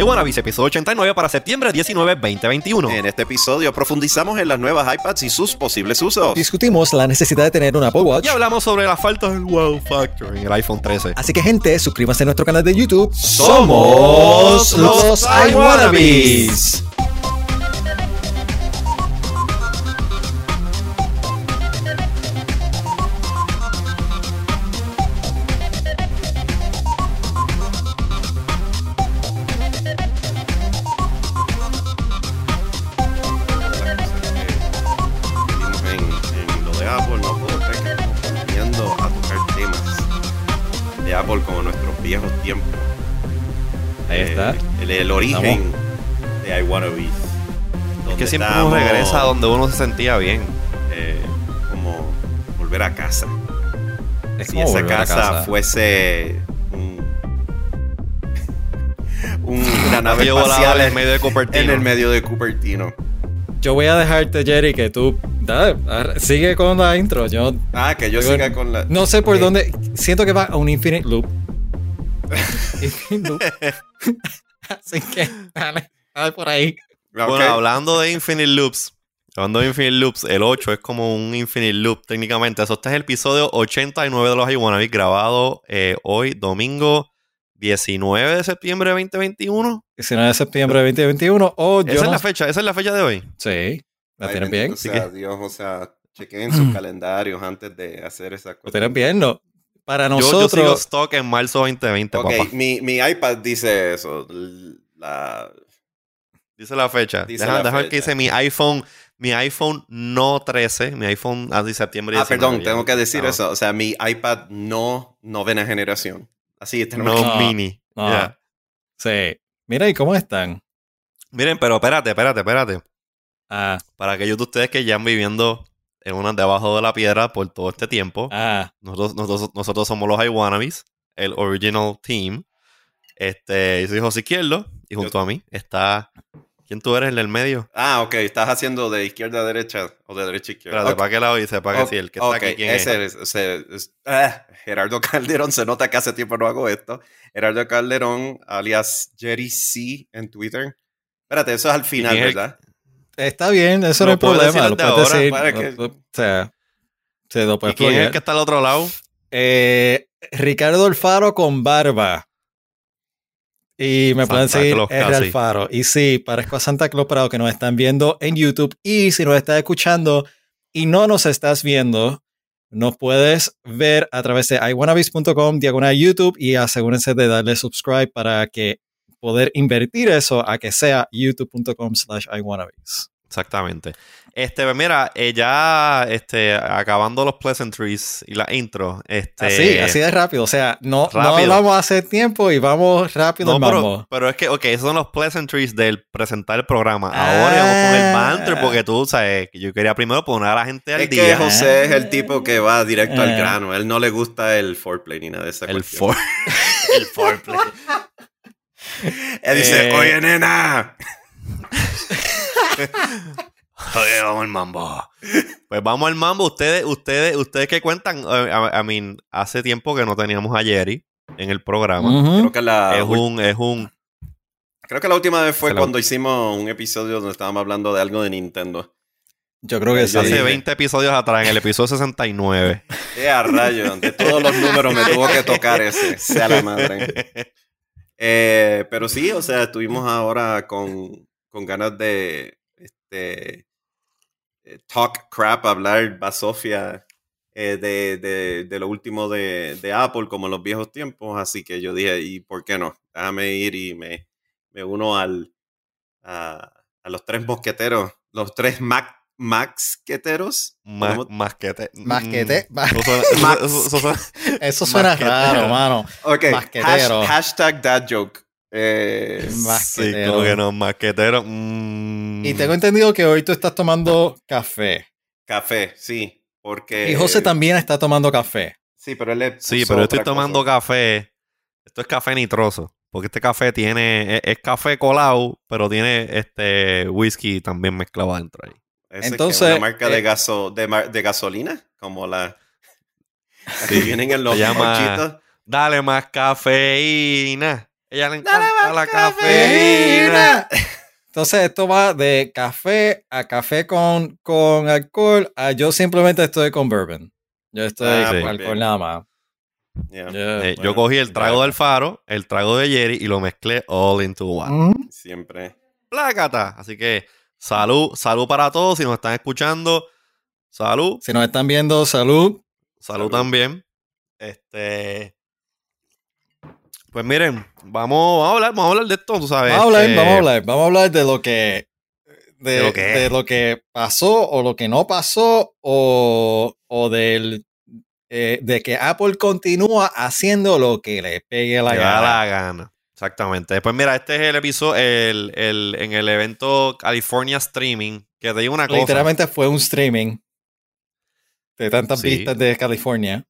iWannabes, episodio 89 para septiembre 19, 2021. En este episodio profundizamos en las nuevas iPads y sus posibles usos. Discutimos la necesidad de tener un Apple Watch. Y hablamos sobre las faltas del wow factor en el iPhone 13. Así que, gente, suscríbanse a nuestro canal de YouTube. Somos los iWannabes. Siempre uno regresa a donde uno se sentía bien. eh, como volver a casa. Es si como esa casa, casa. fuese un- un- una nave espacial en medio de Cupertino. en el medio de Cupertino. Yo voy a dejarte, Jerry, que tú dale, sigue con la intro. Yo Ah, que yo Digo, siga con la. no sé por dónde. Siento que va a un infinite loop. infinite loop. Así que dale, dale por ahí. Bueno, hablando de Infinite Loops, hablando de Infinite Loops, el 8 es como un Infinite Loop técnicamente. Eso este es el episodio 89 de los iWannabes grabado eh, hoy, domingo 19 de septiembre de 2021. 19 de septiembre de 2021. O yo Esa es la fecha, esa es la fecha de hoy. Sí, la Ay, tienen bien. sea Dios, o sea, chequen sus calendarios antes de hacer esa Lo cosa. tienen bien, ¿no? Para Yo- Yo, nosotros. sigo stock en marzo 2020, Ok, papá. mi, mi iPad dice eso. La, Dice la fecha. Dice Deja, la deja ver que fecha. dice mi iPhone, mi iPhone no 13, mi iPhone ah, de septiembre ah, 19. perdón, ya. tengo que decir eso. O sea, mi iPad no novena generación. Así tenemos No, que- No, mini. no. Ya. Sí. Mira, ¿y cómo están? Miren, pero espérate, espérate, espérate. Ah, Para aquellos de ustedes que ya han viviendo en una debajo de la piedra por todo este tiempo, ah. nosotros, nosotros, nosotros somos los iWannabes, el original team. Este, yo soy José Izquierdo y junto a mí está. ¿Quién tú eres, el del medio? Ah, ok. Estás haciendo de izquierda a derecha o de derecha a izquierda. Espérate, Ok. ¿para qué lado dice? Para que Ok, sí, el que está aquí, ¿quién es? ese es? es- ah, Gerardo Calderón, se nota que hace tiempo no hago esto. Gerardo Calderón, alias Jerry C en Twitter. Espérate, eso es al final, es el- ¿verdad? Está bien, eso no hay puedo problema. decir Lo desde puedes ahora, decir. para lo- que- lo- o sea, se lo ¿Y quién es el que está al otro lado? Eh, Ricardo Alfaro con barba. Y me Santa pueden seguir Claus R. Alfaro. Y sí, parezco a Santa Claus para los que nos están viendo en YouTube. Y si nos estás escuchando y no nos estás viendo, nos puedes ver a través de iwannabes.com, diagonal YouTube, y asegúrense de darle subscribe para que poder invertir eso a que sea youtube.com slash iwannabes. Exactamente. Este, pues mira, eh, ya este, acabando los pleasantries y la intro. Este, Así, así de rápido. O sea, no, no Rápido. hablamos hace tiempo y vamos rápido No, pero, pero es que, ok, esos son los pleasantries del presentar el programa. Ahora vamos con el banter, Ah. porque tú sabes que yo quería primero poner a la gente al Es que día. José es el tipo que va directo al Eh. grano. A él no le gusta el foreplay ni nada de esa el, cuestión. for, el foreplay. Él dice, Eh. oye, nena. Oye, vamos al mambo. Pues vamos al mambo. Ustedes, ustedes, ustedes que cuentan, eh, I, I mean, hace tiempo que no teníamos a Jerry en el programa. Creo que la, Es un, es un, creo que la última vez fue cuando hicimos un episodio donde estábamos hablando de algo de Nintendo. Yo creo que sí. hace dije. 20 episodios atrás, en el episodio 69. Eh, a rayo, de todos los números me tuvo que tocar ese, sea la madre. Eh, pero sí, o sea, estuvimos ahora con, con ganas de este, eh, talk crap, hablar basofia eh, de, de, de lo último de, de Apple, como en los viejos tiempos. Así que yo dije, ¿y por qué no? Déjame ir y me, me uno al, a, a los tres mosqueteros, los tres Mac, Maxqueteros. Más, ¿Cómo? más que te. Más que mm, te- más- Eso suena, eso- eso- eso suena- raro, mano. Ok, Masquetero. hash- hashtag dad joke. Eh, Sí, que como que no, masquetero. mm. Y tengo entendido que hoy tú estás tomando café. café, sí. Porque. Y José también está tomando café. Sí, pero él le Sí, pero yo estoy tomando cosa. café. Esto es café nitroso. Porque este café tiene. Es, es café colado, pero tiene este whisky también mezclado adentro ahí. Entonces, es una marca de, eh, gaso, de, mar- de gasolina, como la. las Sí, que vienen en los se llama- bolchitos. Dale más cafeína. Ella le encanta la cafeína. Entonces esto va de café a café con, con alcohol a yo simplemente estoy con bourbon. Yo estoy Ah, con muy alcohol bien. nada más. Yeah, Yeah, Eh, yo cogí el trago del faro, el trago de Jerry y lo mezclé all into one. Mm. Siempre. Plácata. Así que salud, salud para todos. Si nos están escuchando, salud. Si nos están viendo, salud. Salud Salud. también. Este. Pues miren, vamos, vamos a hablar, vamos a hablar de esto, tú sabes. Vamos a hablar, este, vamos a hablar, vamos a hablar de lo que de, ¿De lo que? de lo que pasó o lo que no pasó o, o del eh, de que Apple continúa haciendo lo que le pegue la gana. la gana. Exactamente. Pues mira, este es el episodio, el, el- en el evento California Streaming, que te digo una cosa. Literalmente fue un streaming de tantas Sí. vistas de California.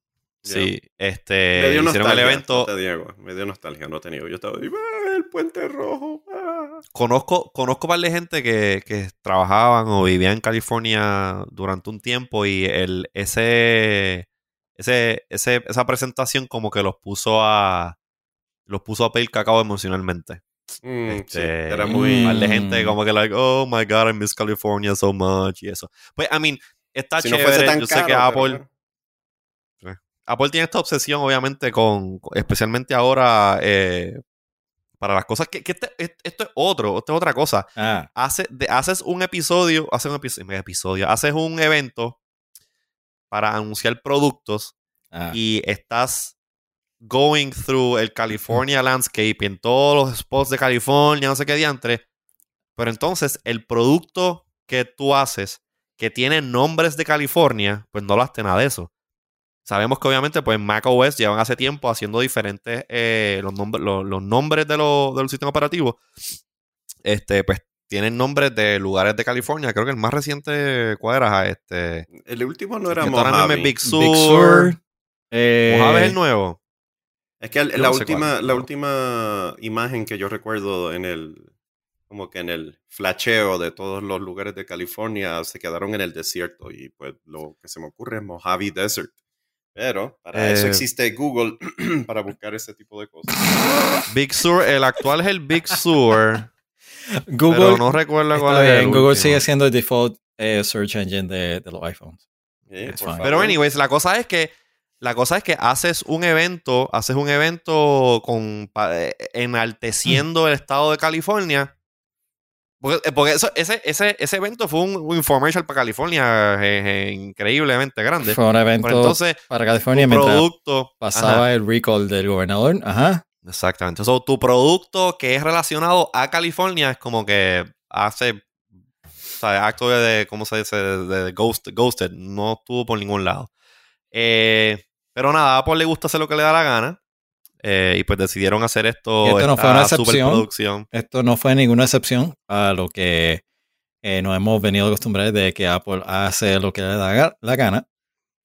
Sí, Me este, dio hicieron el nostalgia, evento. no digo, me dio nostalgia, no he tenido. Yo estaba ahí, "Ah, el puente rojo. ah". Conozco, conozco un par de gente que, que trabajaban o vivían en California durante un tiempo y el, ese, ese, ese, esa presentación como que los puso a los puso a pedir cacao emocionalmente. Mm, sí, Este, era Un muy. par de Mm. gente como que like, oh my god, I miss California so much y eso. Pues, I mean, está si no chévere. fuese tan Yo sé caro. que pero Apple, bueno. Apple tiene esta obsesión, obviamente, con, especialmente ahora, eh, para las cosas que, que este- es- esto es otro, esto es otra cosa. Ah, Hace, de- haces un episodio, haces un episodio, episodio, haces un evento para anunciar productos ah. y estás going through el California landscape en todos los spots de California, no sé qué diantre. Pero entonces el producto que tú haces que tiene nombres de California, pues no hablaste nada de eso. Sabemos que obviamente pues macOS llevan hace tiempo haciendo diferentes eh, los, nombres, los, los nombres de los, de los sistemas operativos. Este, pues tienen nombres de lugares de California. Creo que el más reciente, ¿cuál era? Este, El último no era que ahora mismo Mojave. Big Sur. Big Sur. eh, Mojave es el nuevo. Es que el- la, no sé última, cuál, la última imagen que yo recuerdo en el, como que en el flasheo de todos los lugares de California se quedaron en el desierto y pues lo que se me ocurre es Mojave Desert. Pero para eso Eh. existe Google para buscar ese tipo de cosas. Big Sur, el actual es el Big Sur. Google, pero no recuerdo cuál es el Google último. sigue siendo el default eh, search engine de, de los iPhones. Eh. Pero anyways, la cosa es que la cosa es que haces un evento, haces un evento con eh, enalteciendo el estado de California. Porque, eh, porque eso, ese, ese, ese evento fue un, un infomercial para California eh, eh, increíblemente grande. Fue un evento Pero entonces, para California tu mientras producto. pasaba Ajá, el recall del gobernador. Ajá. exactamente. So, tu producto que es relacionado a California es como que hace. O sea, acto de, de- ¿cómo se dice? De, de ghost, ghosted. No estuvo por ningún lado. Eh, pero nada, a Apple le gusta hacer lo que le da la gana. Eh, y pues decidieron hacer esto. Y esto no fue una excepción. Esto no fue ninguna excepción a lo que eh, nos hemos venido acostumbrados de que Apple hace lo que le da la gana.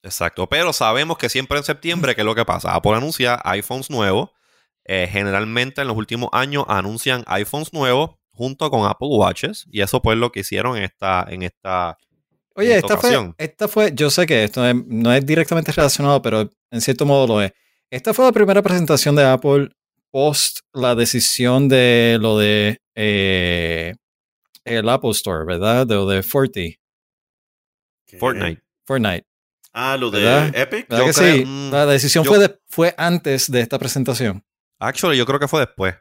Exacto. Pero sabemos que siempre en septiembre, ¿qué es lo que pasa? Apple anuncia iPhones nuevos. Eh, generalmente en los últimos años anuncian iPhones nuevos junto con Apple Watches. Y eso pues lo que hicieron en esta, en esta Oye, en esta esta fue, esta fue, yo sé que esto es- no es directamente relacionado, pero en cierto modo lo es. Esta fue la primera presentación de Apple post la decisión de lo de eh, el Apple Store, ¿verdad? De lo de Forti, ¿Qué? Fortnite. Fortnite. Ah, lo de. Epic. ¿Verdad Yo que creo- sí? mm, La decisión yo- fue, de- fue antes de esta presentación. Actually, yo creo que fue después.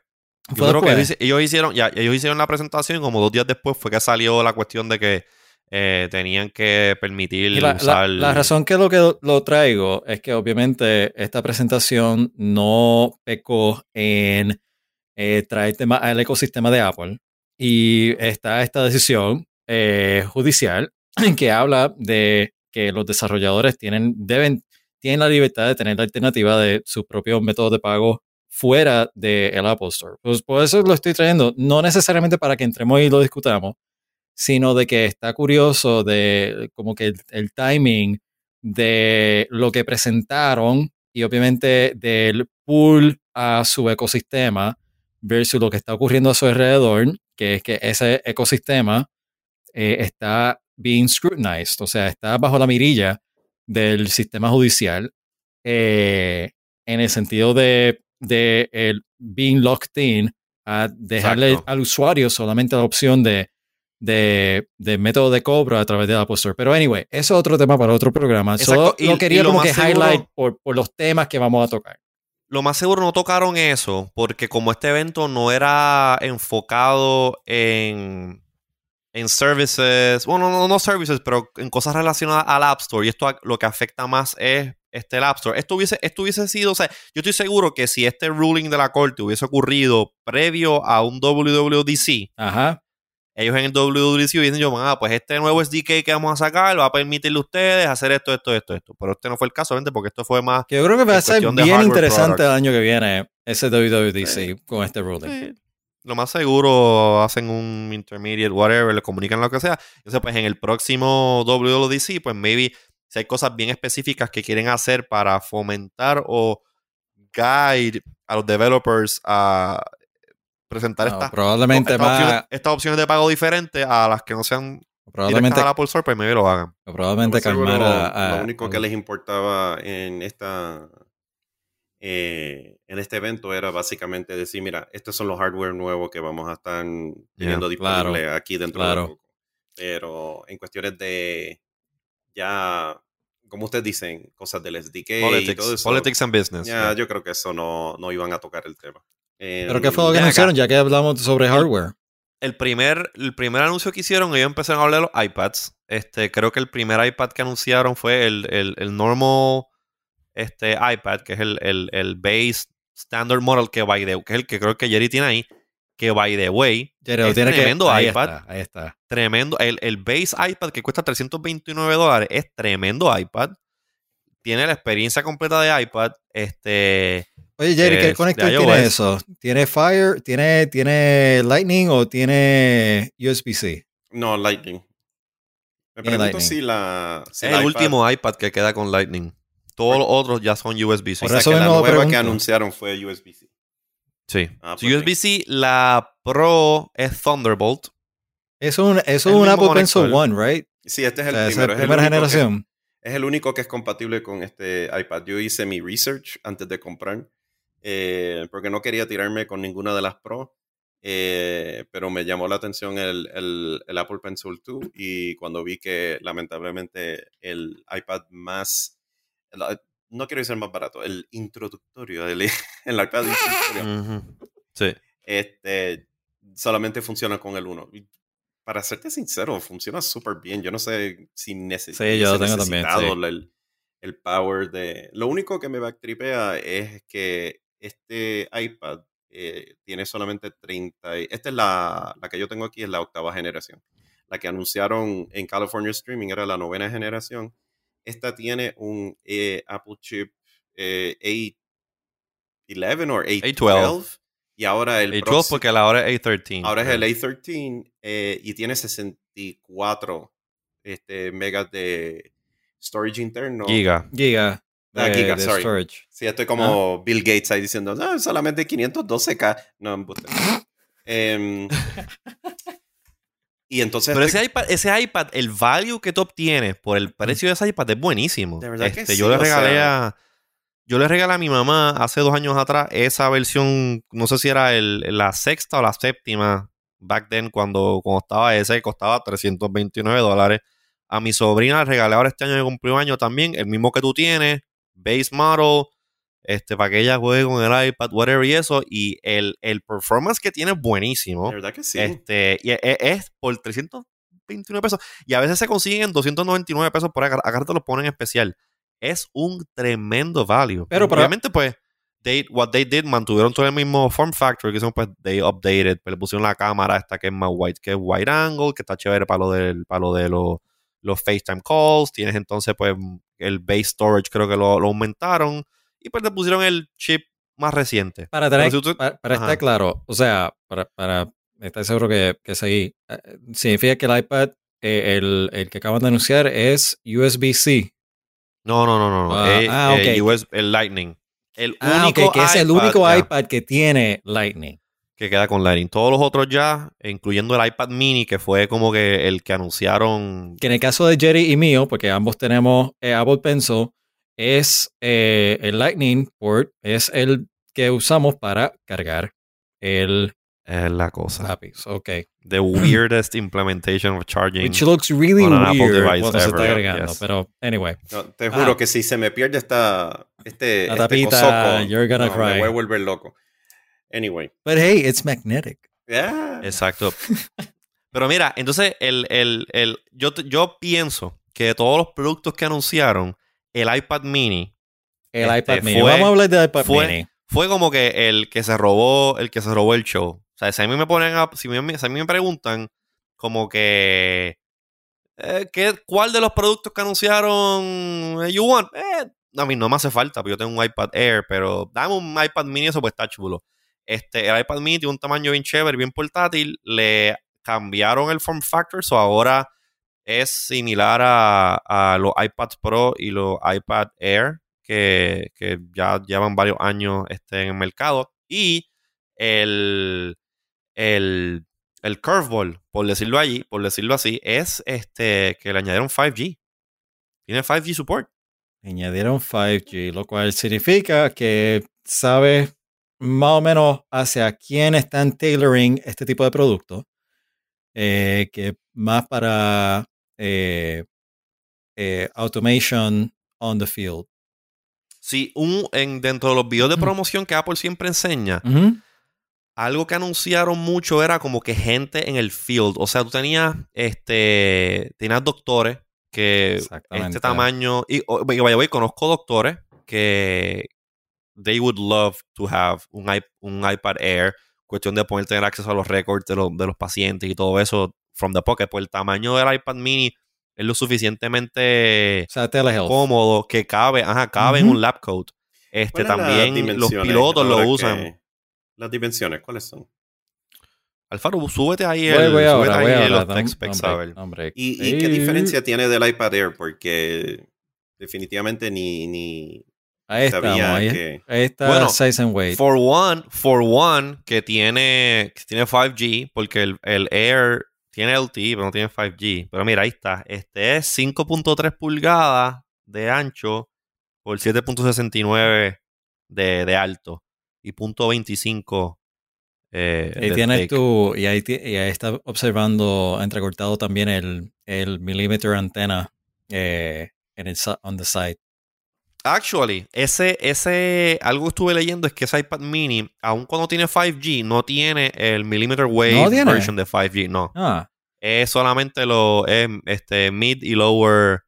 Yo Fue creo que después. ellos, ellos hicieron, ya, ellos hicieron la presentación y como dos días después fue que salió la cuestión de que eh, tenían que permitir la, la- usar. la razón que lo que lo traigo es que obviamente esta presentación no pecó en eh, traer temas al ecosistema de Apple. Y está esta decisión eh, judicial que habla de que los desarrolladores tienen, deben, tienen la libertad de tener la alternativa de sus propios métodos de pago fuera del Apple Store. Pues por eso lo estoy trayendo, no necesariamente para que entremos y lo discutamos, sino de que está curioso de como que el, el timing de lo que presentaron y obviamente del pool a su ecosistema versus lo que está ocurriendo a su alrededor, que es que ese ecosistema eh, está being scrutinized, o sea, está bajo la mirilla del sistema judicial eh, en el sentido de, de el being locked in a dejarle Exacto. al usuario solamente la opción de, de, de método de cobro a través de Apple Store. Pero anyway, eso es otro tema para otro programa. Solo y- lo y quería lo como que seguro- highlight por, por los temas que vamos a tocar. Lo más seguro no tocaron eso, porque como este evento no era enfocado en, en services, bueno, no, no services, pero en cosas relacionadas al App Store, y esto lo que afecta más es este el App Store. Esto hubiese, esto hubiese sido, o sea, yo estoy seguro que si este ruling de la corte hubiese ocurrido previo a un WWDC, Ajá. Ellos en el WWDC hubiesen dicho, ah, pues este nuevo SDK que vamos a sacar va a permitirle a ustedes hacer esto, esto, esto, esto. Pero este no fue el caso, obviamente, porque esto fue más Que yo creo que va a ser bien interesante el año que viene ese WWDC con este ruling. Sí. Lo más seguro hacen un intermediate, whatever, le comunican lo que sea. Entonces, pues en el próximo WWDC, pues maybe si hay cosas bien específicas que quieren hacer para fomentar o guide a los developers a presentar No, estas, probablemente estas, va, opciones, estas opciones de pago diferentes a las que no sean probablemente, a la Apple Store, pues maybe lo hagan. probablemente más calmar a, a- lo único que les importaba en esta eh, en este evento era básicamente decir, mira, estos son los hardware nuevos que vamos a estar teniendo claro, disponibles aquí dentro claro. de poco. Pero en cuestiones de ya, como ustedes dicen, cosas del SDK y todo Politics, eso. politics and business. ya, yeah. yo creo que eso no, no iban a tocar el tema. Pero ¿qué fue lo que acá. anunciaron ya que hablamos sobre hardware? el primer, el primer anuncio que hicieron, ellos empezaron a hablar de los iPads. Este, creo que el primer iPad que anunciaron fue el, el, el normal este, iPad, que es el, el, el base standard model que, by the, que es el que creo que Jerry tiene ahí. Que by the way, Jerry, es tiene que- tremendo ahí iPad. está, ahí está. tremendo. El, el base iPad que cuesta 329 dólares es tremendo iPad. Tiene la experiencia completa de iPad. Este. Oye, Jerry, ¿qué conector tiene eso? ¿Tiene Fire? ¿Tiene, ¿Tiene Lightning o tiene USB-C? No, Lightning. Me pregunto Lightning. si la. si es la el iPad- último iPad que queda con Lightning. Todos los otros ya son USB-C. O sea, eso que la nueva que anunciaron fue USB-C. Sí. Ah, So, pues USB-C, la Pro es Thunderbolt. Eso es un, eso es El un Apple Pencil. One, right? Sí, este es O el sea, esa primero. es es el primera que- generación. Es el único que es compatible con este iPad. Yo hice mi research antes de comprar, eh, porque no quería tirarme con ninguna de las Pro, eh, pero me llamó la atención el, el- el Apple Pencil 2 y cuando vi que lamentablemente el iPad más, el- no quiero decir más barato, el introductorio, el, el iPad introductorio. Sí. este, solamente funciona con el 1. Y Para serte sincero, funciona súper bien. Yo no sé si neces Sí, yo tengo también, necesitado sí. El, el power de... Lo único que me backtripea es que este iPad eh, tiene solamente 30... y- Esta es la, la que yo tengo aquí, es la octava generación. La que anunciaron en California Streaming era la novena generación. Esta tiene un eh, Apple chip eh, A11 o A12. A12. Y ahora el El 12 próximo- porque la hora es A13. Ahora es el A13 eh, y tiene 64 este, megas de storage interno. Giga. Giga. Ah, de- giga, de sorry. storage. Sí, estoy como Bill Gates ahí diciendo, no, solamente 512K. No, embuste. Em, y entonces... Pero este- ese iPad, ese iPad, el value que tú obtienes por el precio de ese iPad es buenísimo. De verdad que Este, sí, yo le regalé sea- a. Yo le regalé a mi mamá hace dos años atrás esa versión, no sé si era el- la sexta o la séptima, back then, cuando, cuando estaba ese, costaba 329 dólares. A mi sobrina le regalé ahora este año que cumplió año también, el mismo que tú tienes, base model, este, para que ella juegue con el iPad, whatever y eso. Y el, el performance que tiene es buenísimo. De verdad que sí. Este, y es, es por 329 pesos. Y a veces se consiguen 299 pesos por acá. Acá te lo ponen especial. Es un tremendo value. Pero para- Obviamente, pues, they, what they did, mantuvieron todo el mismo form factor. Que hicieron, pues, they updated. Pues, le pusieron la cámara esta que es más white, que es wide angle, que está chévere para lo, del, para lo de los, los FaceTime calls. Tienes entonces, pues, el base storage, creo que lo, lo aumentaron. Y pues le pusieron el chip más reciente. Para, tener, Pero si tú- para, estar claro, o sea, para, para estar seguro que, que seguí, eh, significa que el iPad, eh, el, el que acaban de anunciar es USB-C. No, no, no, no. no. Ah, Eh, ah, eh, ok. US el Lightning. El Ah, único que es el único iPad que tiene Lightning. Que queda con Lightning. Todos los otros ya, incluyendo el iPad mini, que fue como que el que anunciaron. Que en el caso de Jerry y mío, porque ambos tenemos eh, Apple Pencil, es eh, el Lightning port, es el que usamos para cargar el Es la cosa. lápiz. Ok. The weirdest implementation of charging. Which looks really on an Apple weird device cuando se está ever, agregando. yes. Pero, anyway. No, te juro Ah. que si se me pierde esta, este, La este tapita, cosoco, you're gonna no, cry. me voy a volver loco. Anyway. But hey, it's magnetic. Yeah. Exacto. Pero mira, entonces el, el, el, yo, yo pienso que de todos los productos que anunciaron, el iPad mini El Este, iPad mini. fue- Vamos a hablar del iPad fue- mini. fue como que el que se robó, el que se robó el show. O sea, si a mí me ponen a, si, me, si a mí me preguntan como que eh, ¿qué, ¿cuál de los productos que anunciaron eh, you want? Eh, a mí no me hace falta, porque yo tengo un iPad Air, pero dame un iPad mini, eso pues está chulo. Este, el iPad mini tiene un tamaño bien chévere, bien portátil. Le cambiaron el form factor, so ahora es similar a, a los iPads Pro y los iPad Air, que, que ya llevan varios años este, en el mercado. Y el, el, el curveball, por decirlo allí, por decirlo así, es este que le añadieron 5G. Tiene 5G support. Añadieron 5G, lo cual significa que sabes más o menos hacia quién están tailoring este tipo de producto. eh, que más para eh, eh, automation on the field. Sí, un, en, dentro de los videos de Ujú. promoción que Apple siempre enseña, algo que anunciaron mucho era como que gente en el field. O sea, tú tenías, este, tenías doctores que este tamaño. Y by the way, conozco doctores que they would love to have un, iP- un iPad Air. Cuestión de poder tener acceso a los records de, los- de los pacientes y todo eso from the pocket. Pues el tamaño del iPad mini es lo suficientemente O sea, telehealth. cómodo que cabe, ajá, cabe en un lab coat. Este ¿Cuáles las también los pilotos lo usan. Las dimensiones, ¿cuáles son? Alfaro, súbete ahí el, voy súbete ahora, ahí ahora. los tech specs. ¿Y, y qué diferencia tiene del iPad Air? Porque definitivamente ni, ni Ahí estamos. Ahí, que... ahí está Bueno. For one, for one, que tiene, que tiene 5G, porque el, el Air tiene LTE, pero no tiene 5G. Pero mira, ahí está. Este es 5.3 pulgadas de ancho por 7.69 de, de alto y .25 eh, Ahí tienes tu, y ahí, y ahí está observando entrecortado también el, el millimeter antena eh, en el, on the side. Actually, ese, ese, algo que estuve leyendo es que ese iPad mini, aun cuando tiene 5G, no tiene el millimeter wave ¿No tiene? version de 5G, no. Ah, Es solamente lo, es, este, mid y lower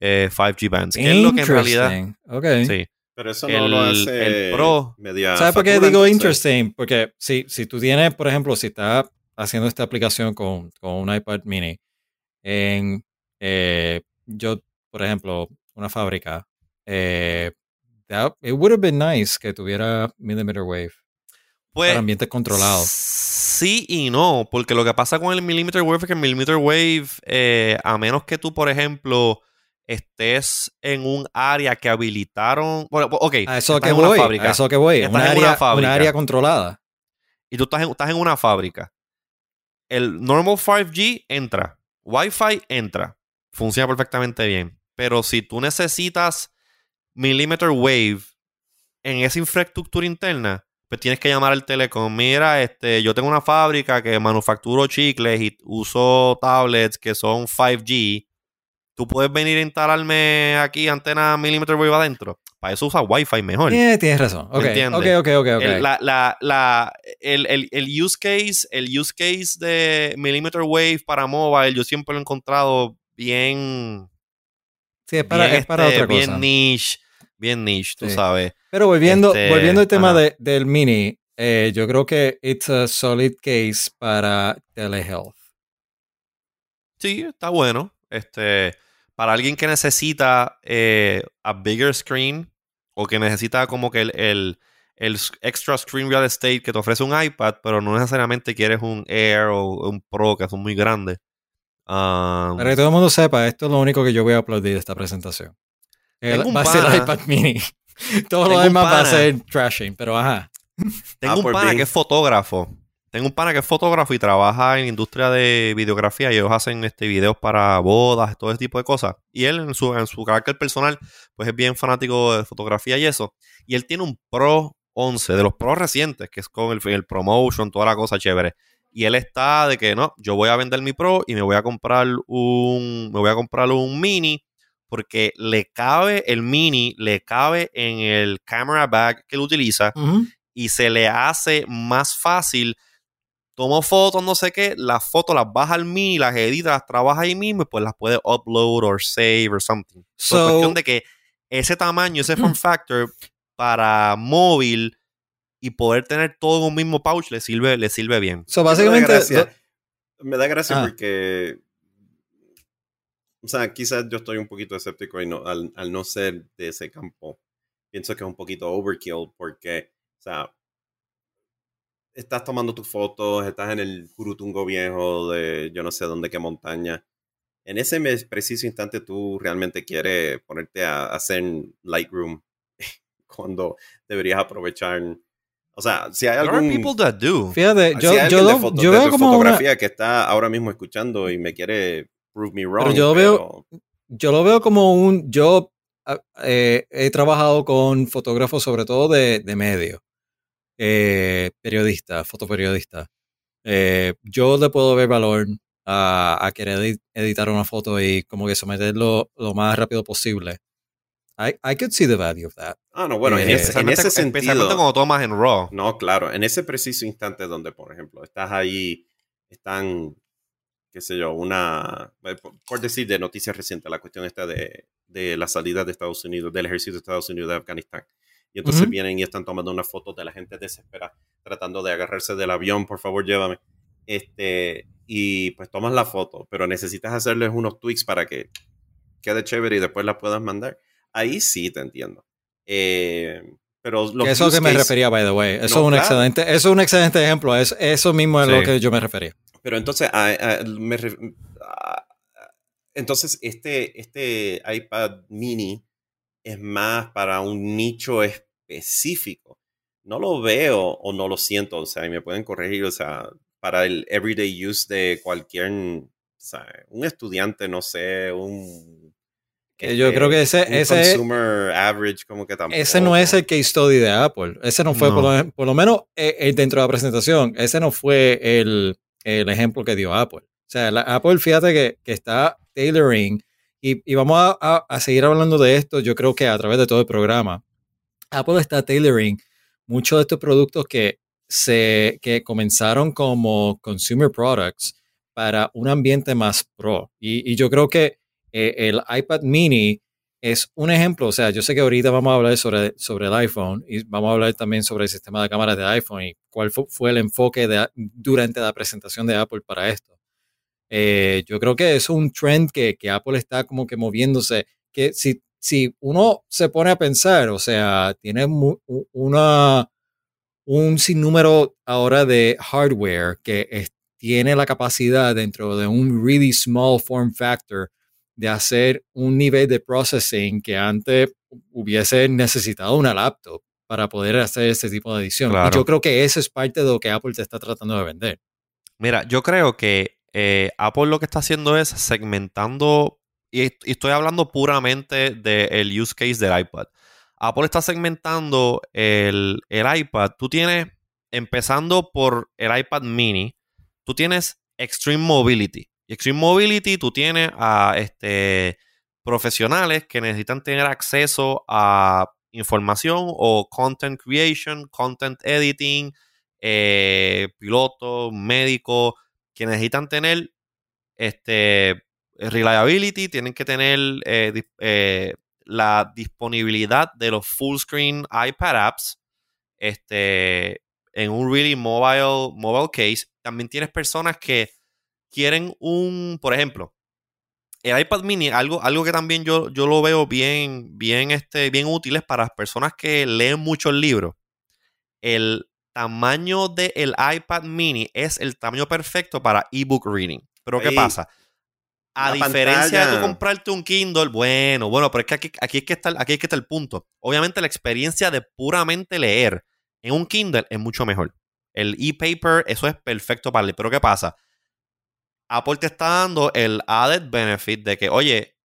eh, 5G bands. Que es lo que en realidad, interesting. Ok. sí. Pero eso no lo hace el Pro. media ¿Sabes por qué digo interesting? Porque si, si tú tienes, por ejemplo, si estás haciendo esta aplicación con, con un iPad mini, en eh, yo, por ejemplo, una fábrica, eh, that- it would have been nice que tuviera millimeter wave Pues, para ambientes controlados. Sí y no, porque lo que pasa con el millimeter wave es que el millimeter wave, eh, a menos que tú, por ejemplo, estés en un área que habilitaron. Bueno, ok. A eso que voy, fábrica. a eso que voy. Una área, fábrica. una área controlada. y tú estás en, estás en una fábrica. El normal 5G entra, Wi-Fi entra, funciona perfectamente bien. Pero si tú necesitas millimeter wave en esa infraestructura interna, pues tienes que llamar al telecom. Mira, este, yo tengo una fábrica que manufacturo chicles y uso tablets que son 5G. Tú puedes venir a instalarme aquí antena millimeter wave adentro. Para eso usa Wi-Fi mejor. Eh, tienes razón. Ok, entiendes? ok, ok, ok. ok. El, la, la, la- el, el- el use case, el use case de millimeter wave para mobile, yo siempre lo he encontrado bien, sí, es para, bien, es para este, otra cosa. bien niche, bien niche, tú Sí. sabes. Pero volviendo, Este, volviendo al tema de- del mini, eh, yo creo que it's a solid case para telehealth. Sí, está bueno. Este, para alguien que necesita eh, a bigger screen o que necesita como que el, el, el extra screen real estate que te ofrece un iPad, pero no necesariamente quieres un Air o un Pro que son muy grandes. Um, Para que todo el mundo sepa, esto es lo único que yo voy a aplaudir de esta presentación. El- va a ser el iPad mini. Todo Tengo lo demás va a ser trashing, pero ajá. Tengo Ah, un pana que es fotógrafo. Tengo un pana que es fotógrafo y trabaja en la industria de videografía y ellos hacen este videos para bodas, todo ese tipo de cosas. Y él en su, en su carácter personal, pues es bien fanático de fotografía y eso. Y él tiene un Pro 11, de los Pro recientes, que es con el, el promotion, toda la cosa chévere. Y él está de que no, yo voy a vender mi Pro y me voy a comprar un, me voy a comprar un Mini porque le cabe el Mini, le cabe en el camera bag que él utiliza y se le hace más fácil. Tomo fotos, no sé qué, las fotos las baja al Mini, las edita, las trabaja ahí mismo y pues las puede upload or save or something. So, So- cuestión de que ese tamaño, ese form factor para móvil y poder tener todo en un mismo pouch le sirve, le sirve bien. So, Me da básicamente, gracia, me da gracia Ah. porque, o sea, quizás yo estoy un poquito escéptico y no, al, al no ser de ese campo. Pienso que es un poquito overkill porque, o sea, estás tomando tus fotos, estás en el Curutungo viejo de yo no sé dónde, qué montaña. En ese mes- preciso instante tú realmente quieres ponerte a, a hacer Lightroom cuando deberías aprovechar. O sea, si hay There are algún... people that do. fíjate, Si yo, hay yo, alguien de lo- foto- yo de veo como una, fotografía que está ahora mismo escuchando y me quiere prove me wrong. yo veo- yo lo veo como un, yo ah, eh, he trabajado con fotógrafos sobre todo de, de medio, eh, periodistas, fotoperiodistas. Eh, yo le puedo ver valor a, a querer edi- editar una foto y como que someterlo lo más rápido posible. I, I could see the value of that. Ah, no, bueno, en, Eh, ese, en ese especialmente sentido. cuando tomas en RAW. No, claro, en ese preciso instante donde, por ejemplo, estás ahí, están, qué sé yo, una, eh, por, por decir de noticias recientes, la cuestión esta de, de la salida de Estados Unidos, del ejército de Estados Unidos de Afganistán. Y entonces Ujú. vienen y están tomando una foto de la gente desesperada, tratando de agarrarse del avión, por favor, llévame. Este, y pues tomas la foto, pero necesitas hacerles unos tweaks para que quede chévere y después la puedas mandar. Ahí sí te entiendo. Eh, pero los Que eso que me case- refería, by the way. Eso No, es un claro. excelente, eso es un excelente ejemplo. Es, eso mismo es lo que yo me refería. Pero entonces, a- a- me ref- a- entonces este, este iPad mini es más para un nicho específico. No lo veo o no lo siento, o sea, y me pueden corregir, o sea, para el everyday use de cualquier, o sea, un estudiante, no sé, un... Que yo creo que ese- ese- consumer average, como que tampoco. Ese no es el case study de Apple. Ese no fue, No. Por, lo, por lo menos eh, eh, dentro de la presentación, ese no fue el, el ejemplo que dio Apple. O sea, la- Apple, fíjate que, que está tailoring, y, y vamos a, a- a seguir hablando de esto, yo creo que a través de todo el programa. Apple está tailoring muchos de estos productos que, se, que comenzaron como consumer products para un ambiente más pro. Y, y yo creo que eh, el iPad mini es un ejemplo, o sea, yo sé que ahorita vamos a hablar sobre, sobre el iPhone y vamos a hablar también sobre el sistema de cámaras de iPhone y cuál fu- fue el enfoque de, durante la presentación de Apple para esto. Eh, yo creo que es un trend que, que Apple está como que moviéndose, que si, si uno se pone a pensar, o sea, tiene una, un sinnúmero ahora de hardware que es- tiene la capacidad dentro de un really small form factor de hacer un nivel de processing que antes hubiese necesitado una laptop para poder hacer ese tipo de edición. Claro. Y yo creo que eso es parte de lo que Apple te está tratando de vender. Mira, yo creo que eh, Apple lo que está haciendo es segmentando, y, y estoy hablando puramente del use case del iPad. Apple está segmentando el, el iPad. Tú tienes, empezando por el iPad mini, tú tienes Extreme Mobility. Y Extreme Mobility, tú tienes a este, profesionales que necesitan tener acceso a información o content creation, content editing, eh, pilotos, médicos, que necesitan tener este reliability, tienen que tener eh, eh, la disponibilidad de los full screen iPad apps este, en un really mobile, mobile case. También tienes personas que quieren un, por ejemplo, el iPad mini, algo, algo que también yo, yo lo veo bien, bien, este, bien útil es para las personas que leen muchos libros. El tamaño del iPad mini es el tamaño perfecto para ebook reading. Pero ¿qué Ey, pasa? A diferencia de tú comprarte un Kindle, bueno, bueno, pero es que aquí, aquí, es que está, aquí es que está el punto. Obviamente la experiencia de puramente leer en un Kindle es mucho mejor. El e-paper, eso es perfecto para leer. Pero ¿qué pasa? Apple te está dando el added benefit de que, oye,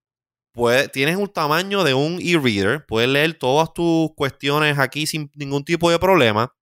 puede- tienes un tamaño de un e-reader, puedes leer todas tus cuestiones aquí sin ningún tipo de problema,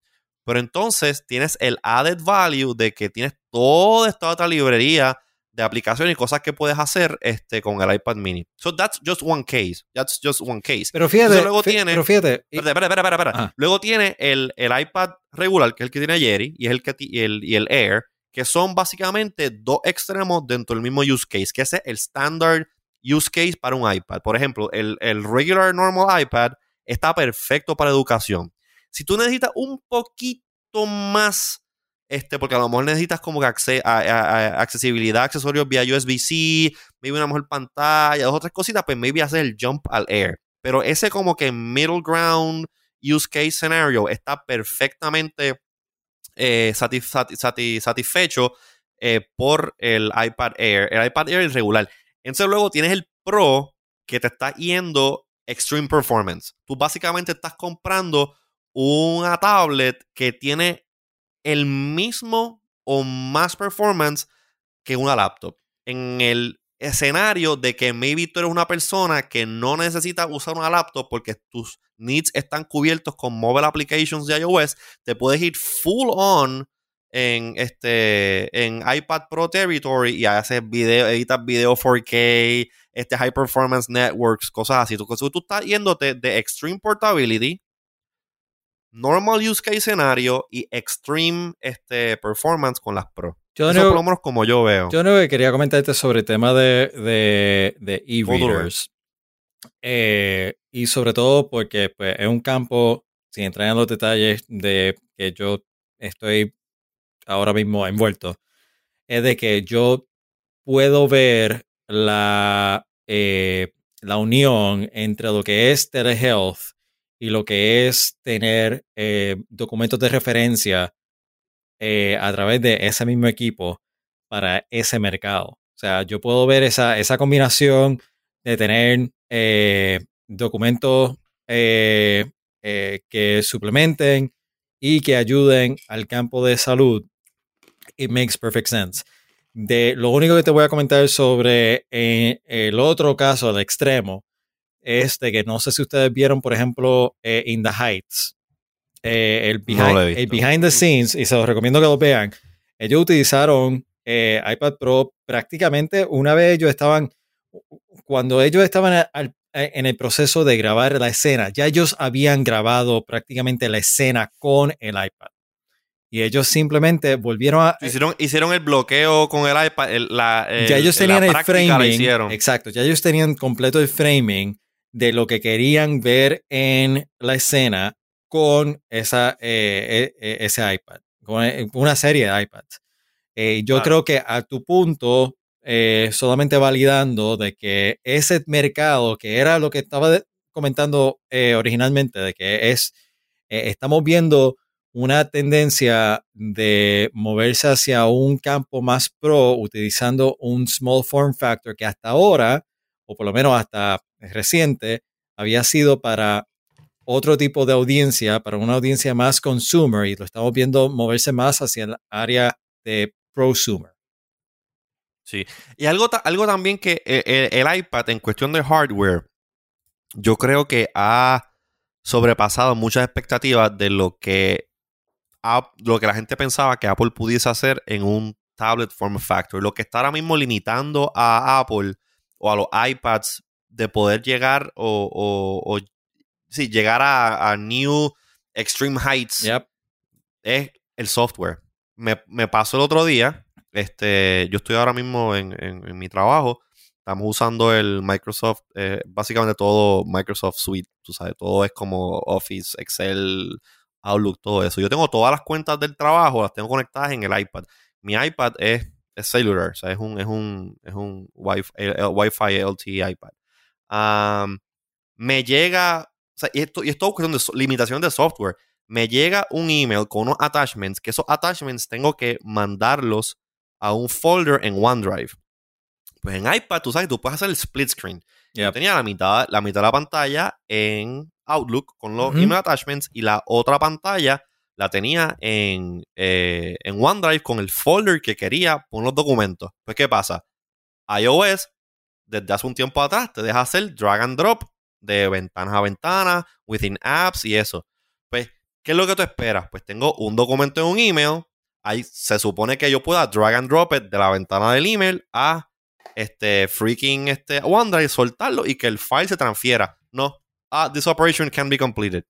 pero entonces tienes el added value de que tienes toda esta otra librería de aplicaciones y cosas que puedes hacer este, con el iPad mini. So that's just one case. That's just one case. Pero fíjate, Entonces luego tiene- pero fíjate, y- Espera, espera, espera, espera. Ajá. Luego tiene el, el iPad regular, que es el que tiene Jerry, y es el que y el, y el Air, que son básicamente dos extremos dentro del mismo use case, que ese es el standard use case para un iPad. Por ejemplo, el, regular normal iPad está perfecto para educación. Si tú necesitas un poquito más, este, porque a lo mejor necesitas como que accesibilidad, accesorios vía USB-C, maybe una mejor pantalla, dos o tres cositas, pues maybe hacer el jump al Air. Pero ese como que middle ground use case scenario está perfectamente eh, satis- sati- sati- satisfecho eh, por el iPad Air, el iPad Air es regular. Entonces luego tienes el Pro que te está yendo Extreme Performance. Tú básicamente estás comprando una tablet que tiene el mismo o más performance que una laptop. En el escenario de que maybe tú eres una persona que no necesita usar una laptop porque tus needs están cubiertos con mobile applications de iOS, te puedes ir full on en este en iPad Pro Territory y haces video, editas video 4K, este high performance networks, cosas así. Tú, tú estás yéndote de extreme portability, normal use case escenario y extreme este, performance con las Pro. yo Eso no- por lo menos como yo veo. Yo no quería comentarte sobre el tema de, de, de e-readers. Eh, y sobre todo porque pues, es un campo, sin entrar en los detalles de que yo estoy ahora mismo envuelto, es de que yo puedo ver la, eh, la unión entre lo que es telehealth y lo que es tener eh, documentos de referencia a través de ese mismo equipo para ese mercado. O sea, yo puedo ver esa, esa combinación de tener documentos eh, eh, que suplementen y que ayuden al campo de salud. It makes perfect sense. De, lo único que te voy a comentar sobre eh, el otro caso, el extremo, es de que no sé si ustedes vieron, por ejemplo, eh, In the Heights, eh, el, No behind, el behind the scenes, y se los recomiendo que lo vean. Ellos utilizaron eh, iPad Pro prácticamente una vez ellos estaban, cuando ellos estaban al- en el proceso de grabar la escena, ya ellos habían grabado prácticamente la escena con el iPad. Y ellos simplemente volvieron a... Hicieron, hicieron el bloqueo con el iPad. el- la, el- ya ellos la tenían el framing. Exacto, ya ellos tenían completo el framing de lo que querían ver en la escena con esa, eh, eh, eh, ese iPad, con eh, una serie de iPads. Eh, yo Claro. creo que a tu punto, eh, solamente validando de que ese mercado, que era lo que estaba comentando eh, originalmente, de que es, eh, estamos viendo una tendencia de moverse hacia un campo más pro utilizando un small form factor que hasta ahora, o por lo menos hasta reciente, había sido para otro tipo de audiencia, para una audiencia más consumer, y lo estamos viendo moverse más hacia el área de prosumer. Sí. Y algo, algo también que eh, el, el iPad en cuestión de hardware, yo creo que ha sobrepasado muchas expectativas de lo que, lo que la gente pensaba que Apple pudiese hacer en un tablet form factor. Lo que está ahora mismo limitando a Apple o a los iPads de poder llegar o, o- o- sí, llegar a, a new extreme heights Yep. es el software. Me, me pasó el otro día. Este, yo estoy ahora mismo en, en- mi trabajo. Estamos usando el Microsoft, eh, básicamente todo Microsoft Suite. Tú sabes, todo es como Office, Excel, Outlook, todo eso. Yo tengo todas las cuentas del trabajo, las tengo conectadas en el iPad. Mi iPad es, es cellular, o sea, es un, es un, es un Wi-Fi, LTE iPad. Me llega, o sea, y esto, y esto es cuestión de so- limitación de software me llega un email con unos attachments, que esos attachments tengo que mandarlos a un folder en OneDrive. Pues en iPad, tú sabes, tú puedes hacer el split screen. Yo tenía la mitad, la mitad de la pantalla en Outlook con los email attachments y la otra pantalla la tenía en, eh, en OneDrive con el folder que quería poner los documentos. Pues, ¿qué pasa? iOS desde hace un tiempo atrás te deja hacer drag and drop de ventanas a ventanas, within apps y eso. Pues, ¿qué es lo que tú esperas? Pues tengo un documento en un email. Ahí se supone que yo pueda drag and drop it de la ventana del email a este freaking este OneDrive, soltarlo y que el file se transfiera. No. Ah, this operation can be completed.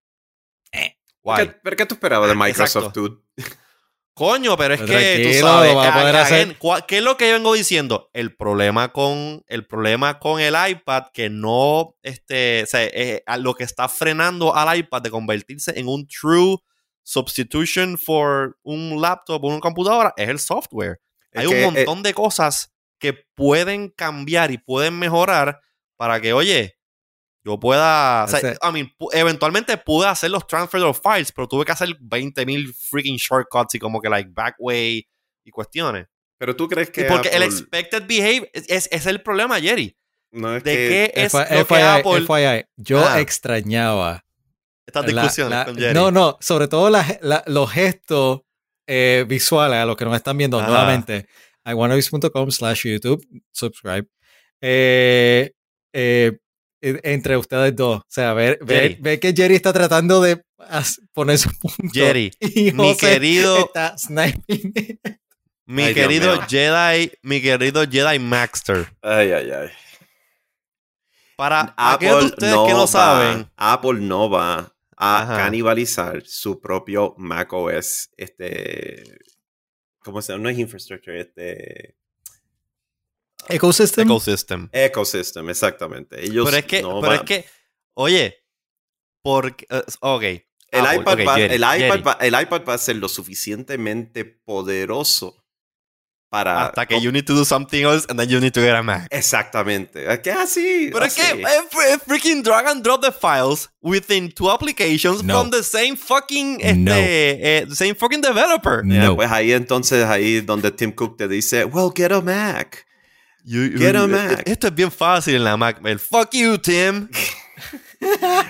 Eh, why? ¿Qué, ¿Pero qué tú esperabas de Microsoft, dude? Coño, pero es que tú sabes, hacer. ¿qué es lo que yo vengo diciendo? El problema con el problema con el iPad que no este, o sea, eh, lo que está frenando al iPad de convertirse en un true substitution for un laptop o una computadora es el software. Hay un eh, montón de cosas que pueden cambiar y pueden mejorar para que, oye, yo pueda. O sea, I mean, eventualmente pude hacer los transfers of files, pero tuve que hacer 20.000 freaking shortcuts y como que, like, backway y cuestiones. Pero tú crees que. porque el expected behavior es, es, el problema, Jerry. No es de que... qué es lo que Apple... FYI, yo ah. extrañaba. Estas discusiones con Jerry. No, no, sobre todo los gestos eh, visuales a los que nos están viendo nuevamente. iwannabies.com slash YouTube, subscribe. Eh, eh, entre ustedes dos. O sea, ver, ver, ver, que Jerry está tratando de poner su punto. Jerry, mi querido. Está sniping. Mi querido Jedi, mi querido Jedi Maxter. Ay, ay, ay. Para aquellos de ustedes que no saben. Apple no va a canibalizar su propio macOS. Este. ¿Cómo se llama? No es infrastructure, este. Ecosystem. Ecosystem. Ecosystem, exactamente. Ellos pero es que, pero es que, oye, porque, uh, ok. El, ah, iPad va, el, iPad va, el iPad va a ser lo suficientemente poderoso para... Hasta que you need to do something else and then you need to get a Mac. Exactamente. Es que así. Pero es que freaking drag and drop the files within two applications from the same fucking, este, eh, the same fucking developer. No. pues ahí entonces, ahí donde Tim Cook te dice, well, get a Mac. Get a Mac. Esto es bien fácil en la Mac. El fuck you, Tim.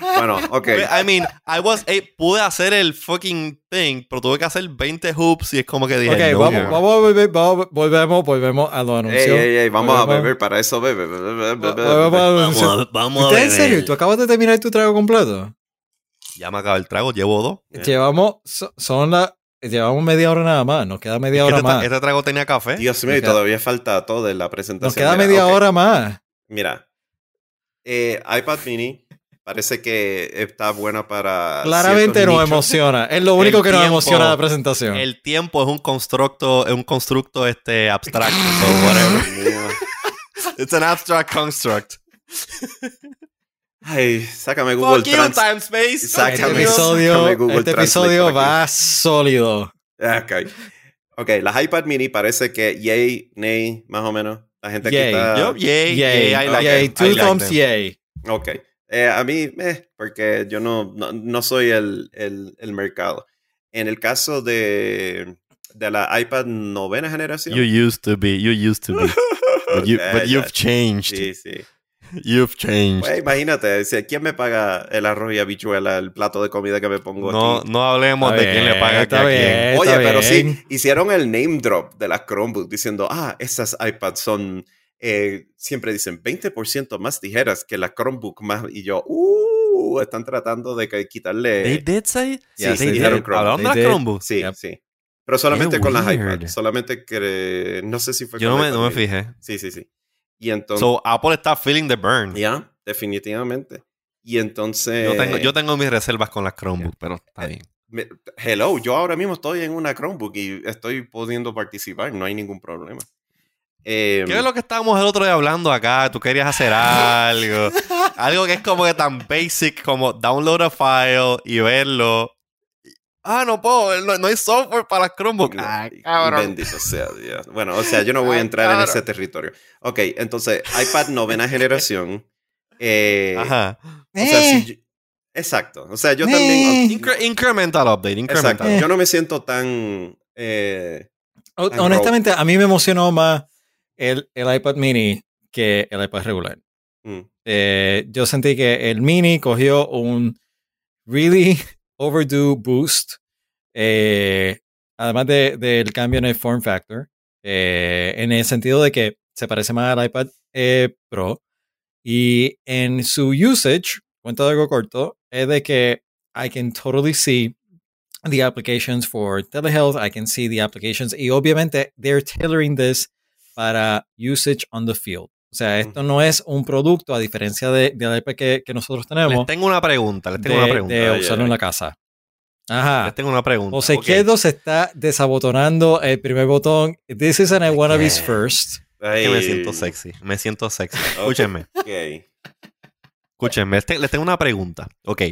bueno, ok. I mean, I was, pude hacer el fucking thing, pero tuve que hacer 20 hoops y es como que dije. Ok, vamos, vamos, a volver, vamos, volvemos, volvemos a los anuncios. Ey, ey, ey, vamos a beber, para eso bebe. Vamos, a, vamos a ¿En serio? ¿Tú acabas de terminar tu trago completo? Ya me acaba el trago, llevo dos. Llevamos, son las Llevamos media hora nada más, nos queda media hora más. ¿Este trago tenía café? Dios mío, y todavía falta todo en la presentación. Nos queda media hora más. Mira, eh, iPad mini parece que está buena para. Claramente nos emociona. Es lo único que nos emociona de la presentación. El tiempo es un constructo, es un constructo este, abstracto. so whatever. It's an abstract construct. Ay, sácame Google Translate. Este episodio, este episodio va sólido. Ok. Ok, las iPad mini parece que yay, nay, más o menos. La gente aquí está... Yo, yay, yay, yay, like yay. Two thumbs, yay. Ok. Eh, a mí, eh, porque yo no, no, soy el, el, el, mercado. En el caso de, de la iPad novena generación. You used to be, you used to be. but, you, but you've changed. Sí, sí. You've changed. Pues imagínate, ¿quién me paga el arroz y habichuela, el plato de comida que me pongo no, aquí? No hablemos de quién le paga a quién. Oye, pero sí, hicieron el name drop de las Chromebooks diciendo, ah, esas iPads son, eh, siempre dicen 20% más ligeras que la Chromebook más. Y yo, uh, están tratando de quitarle. They did say? Sí, sí, dijeron Chromebook. de Chromebook? Sí, sí. Pero solamente con las iPads. Solamente que no sé si fue Yo no me, no me fijé. Sí, sí, sí. Y entonces. So Apple está feeling the burn. Ya, definitivamente. Y entonces. Yo tengo, yo tengo mis reservas con las Chromebook, pero está eh, bien. hello, yo ahora mismo estoy en una Chromebook y estoy pudiendo participar, no hay ningún problema. ¿Qué es lo que estábamos el otro día hablando acá? Tú querías hacer algo. algo que es como que tan basic como download a file y verlo Ah, no puedo, no, hay software para Chromebook. Bendito sea Dios. Bueno, o sea, yo no voy a entrar en ese territorio. Ok, entonces, iPad novena generación. Eh, Ajá. O sea, eh. exacto. O sea, yo también. incremental update, incremental. Yo no me siento tan. Eh, honestamente, a mí me emocionó más el, el iPad mini que el iPad regular. Mm. yo sentí que el mini cogió un really overdue boost, eh, además del cambio en el form factor, eh, en el sentido de que se parece más al iPad eh, Pro. Y en su usage, cuento de algo corto, es de que I can totally see the applications for telehealth. I can see the applications. Y obviamente, they're tailoring this para usage on the field. O sea, esto no es un producto, a diferencia de, del iPad que, que nosotros tenemos. Les tengo una pregunta, les tengo de, una pregunta. de usarlo ay. en la casa. Ajá. Les tengo una pregunta. José Ok. Quedo se está desabotonando el primer botón. This is an I wanna be first. Es que me siento sexy. Me siento sexy. Escúchenme, Ok. escúchenme. Les tengo una pregunta. Ok.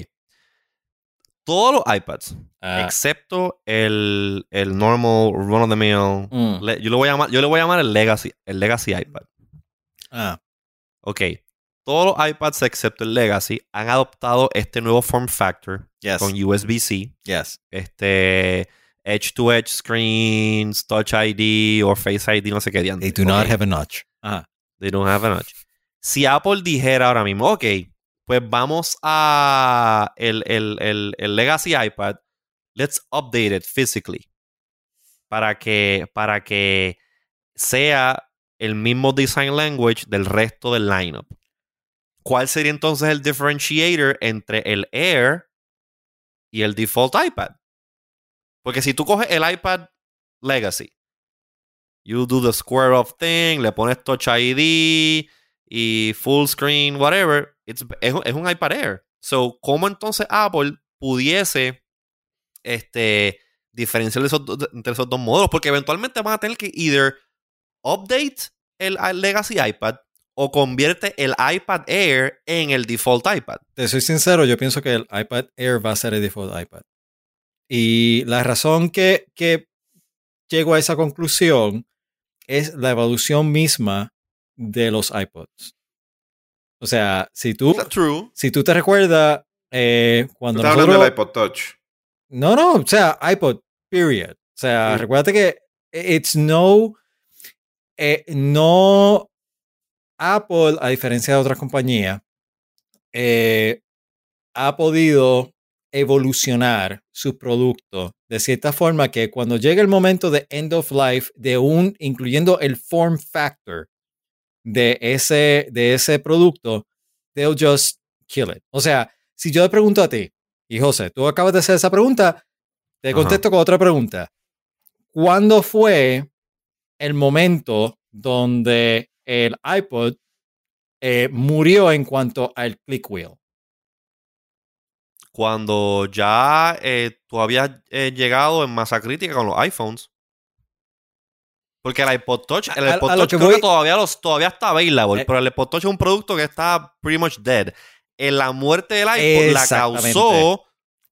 Todos los iPads, Ah, excepto el, el normal run of the mill, mm, le- yo, le voy a llamar, yo le voy a llamar el Legacy, el Legacy iPad. ah, Ok. Todos los iPads, excepto el Legacy, han adoptado este nuevo form factor yes, con USB-C. yes. Este Edge to Edge screens, Touch ID o Face ID, no sé qué. They do not have a notch. Ajá. They don't have a notch. Si Apple dijera ahora mismo, ok, pues vamos a el, el, el, el Legacy iPad, let's update it physically. Para que, para que sea el mismo design language del resto del lineup. ¿Cuál sería entonces el differentiator entre el Air y el default iPad? Porque si tú coges el iPad Legacy, you do the square off thing, le pones Touch ID y full screen, whatever, es, un- iPad Air. So, ¿cómo entonces Apple pudiese este, diferenciar esos entre esos dos modelos? Porque eventualmente van a tener que either update el i- Legacy iPad o convierte el iPad Air en el default iPad. Te soy sincero, yo pienso que el iPad Air va a ser el default iPad. Y la razón que, que llego a esa conclusión es la evolución misma de los iPods. O sea, si tú, True. si tú te recuerdas eh, cuando estás hablando nosotros... del iPod Touch. No, no, o sea, iPod, period. O sea, Mm. recuérdate que it's no, eh, no Apple, a diferencia de otras compañías, eh, ha podido evolucionar su producto de cierta forma que cuando llega el momento de end of life de un, incluyendo el form factor de ese, de ese producto, they'll just kill it. O sea, si yo te pregunto a ti, y José, tú acabas de hacer esa pregunta, te Ajá. contesto con otra pregunta. ¿Cuándo fue el momento donde el iPod eh, murió en cuanto al click wheel? Cuando ya eh, tú habías eh, llegado en masa crítica con los iPhones. Porque el iPod Touch, el a- iPod a Touch que creo voy- que todavía, los, todavía está available, Eh. pero el iPod Touch es un producto que está pretty much dead. En la muerte del iPod la causó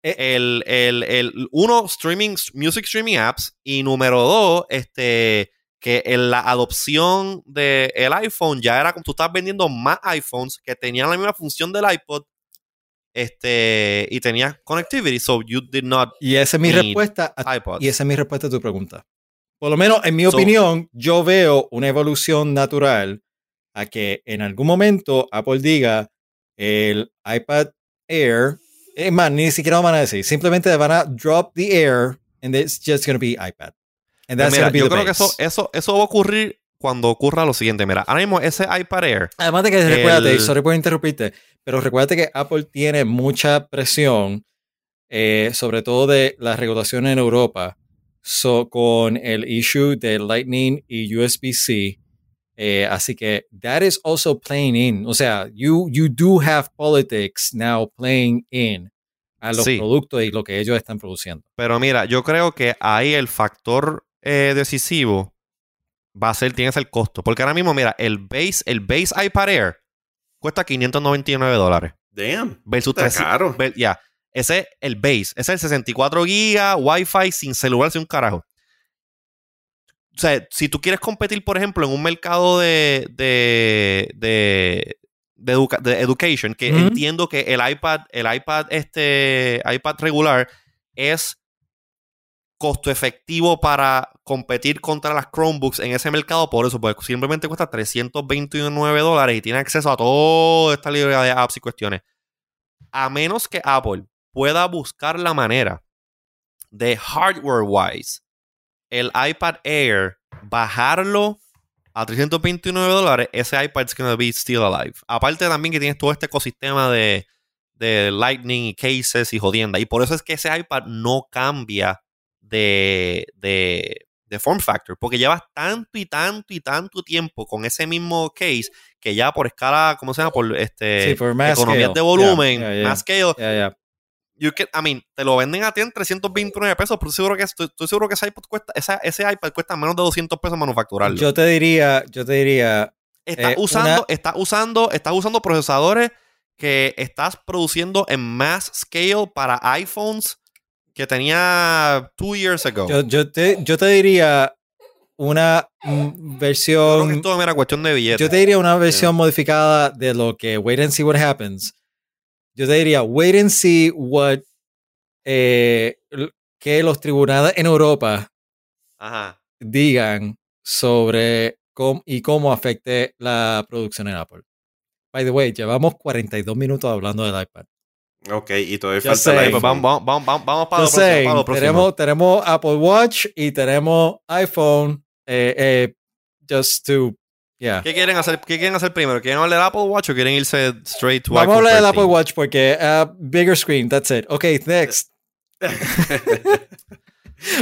Eh. el, el, el- uno, streaming, music streaming apps, y número dos, este, que en la adopción del iPhone ya era como tú estabas vendiendo más iPhones que tenían la misma función del iPod este, y tenías connectivity, so you did not Y esa es mi respuesta a iPods. Y esa es mi respuesta a tu pregunta. Por lo menos, en mi So- opinión, yo veo una evolución natural a que en algún momento Apple diga el iPad Air, es más, ni siquiera lo van a decir, simplemente van a drop the Air and it's just going to be iPad. And Pues that's mira, gonna be yo the creo que eso, eso, eso va a ocurrir cuando ocurra lo siguiente. Mira, ahora mismo ese iPad Air, Además de que recuérdate, el- sorry por interrumpirte, pero recuérdate que Apple tiene mucha presión, eh, sobre todo de la regulación en Europa, so, con el issue de Lightning y USB-C. Eh, así que that is also playing in. O sea, you, you do have politics now playing in a los Sí. productos y lo que ellos están produciendo. pero mira, yo creo que ahí el factor eh, decisivo va a ser, tiene que ser el costo. Porque ahora mismo, mira, el base, el base iPad Air cuesta 599 dólares. Damn. Versus Está 300 caro. ver- Ya, ese es el base. Ese es el 64 gigas, Wi-Fi, sin celular, sin un carajo. O sea, si tú quieres competir, por ejemplo, en un mercado de, de, de, de, educa- de education, que entiendo que el iPad, el iPad, este, iPad regular es costo efectivo para competir contra las Chromebooks en ese mercado, por eso, porque simplemente cuesta 329 dólares y tiene acceso a toda esta librería de apps y cuestiones. A menos que Apple pueda buscar la manera de hardware-wise el iPad Air bajarlo a 329 dólares, ese iPad is gonna be still alive. Aparte también que tienes todo este ecosistema de, de Lightning y cases y jodienda. Y por eso es que ese iPad no cambia de, de, de form factor. Porque llevas tanto y tanto y tanto tiempo con ese mismo case que ya por escala, ¿cómo se llama? Por este Sí, economías scale. de volumen, Yeah, yeah, yeah. más ya. You can- I mean, te lo venden a ti en 329 pesos, pero estoy seguro que, estoy, estoy seguro que ese iPad cuesta, esa- ese iPad cuesta menos de 200 pesos manufacturarlo. Yo te diría, yo te diría, estás eh, usando, una- usando, estás usando procesadores que estás produciendo en mass scale para iPhones que tenía two years ago. yo, yo te, yo te diría una mm, Yo creo que versión, esto era cuestión de billetes. yo te diría una versión modificada de lo que wait and see what happens. Yo te diría wait and see what eh, que los tribunales en Europa Ajá. digan sobre cómo y cómo afecte la producción en Apple. By the way, llevamos 42 minutos hablando del iPad. Ok, y todavía Ya falta el iPhone. vamos, vamos, vamos, vamos, para, lo próximo, para lo próximo. tenemos, tenemos Apple Watch y tenemos iPhone. eh, eh, just to, yeah. ¿Qué quieren hacer? ¿Qué quieren hacer primero? ¿Quieren hablar del Apple Watch o quieren irse straight to Vamos a hablar del 13? Apple Watch porque uh, bigger screen, that's it. Okay, next.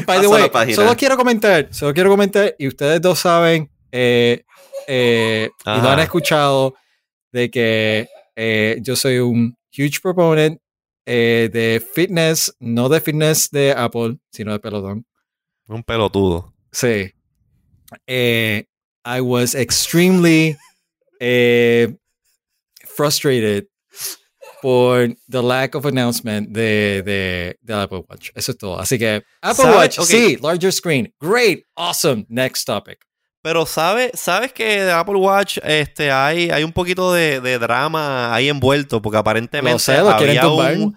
By the way, solo quiero comentar, solo quiero comentar, y ustedes dos saben, eh, eh, y lo han escuchado, de que eh, yo soy un huge proponent de fitness, no de fitness de Apple, sino de pelotón. Un pelotudo. Sí. Eh, I was extremely eh, frustrated por the lack of announcement de, de, de Apple Watch. Eso es todo. Así que Apple ¿Sabe? Watch, sí, larger screen. Great, awesome. Next topic. Pero ¿sabes sabes que de Apple Watch este, hay, hay un poquito de, de drama ahí envuelto? Porque aparentemente Lo sé, lo había un,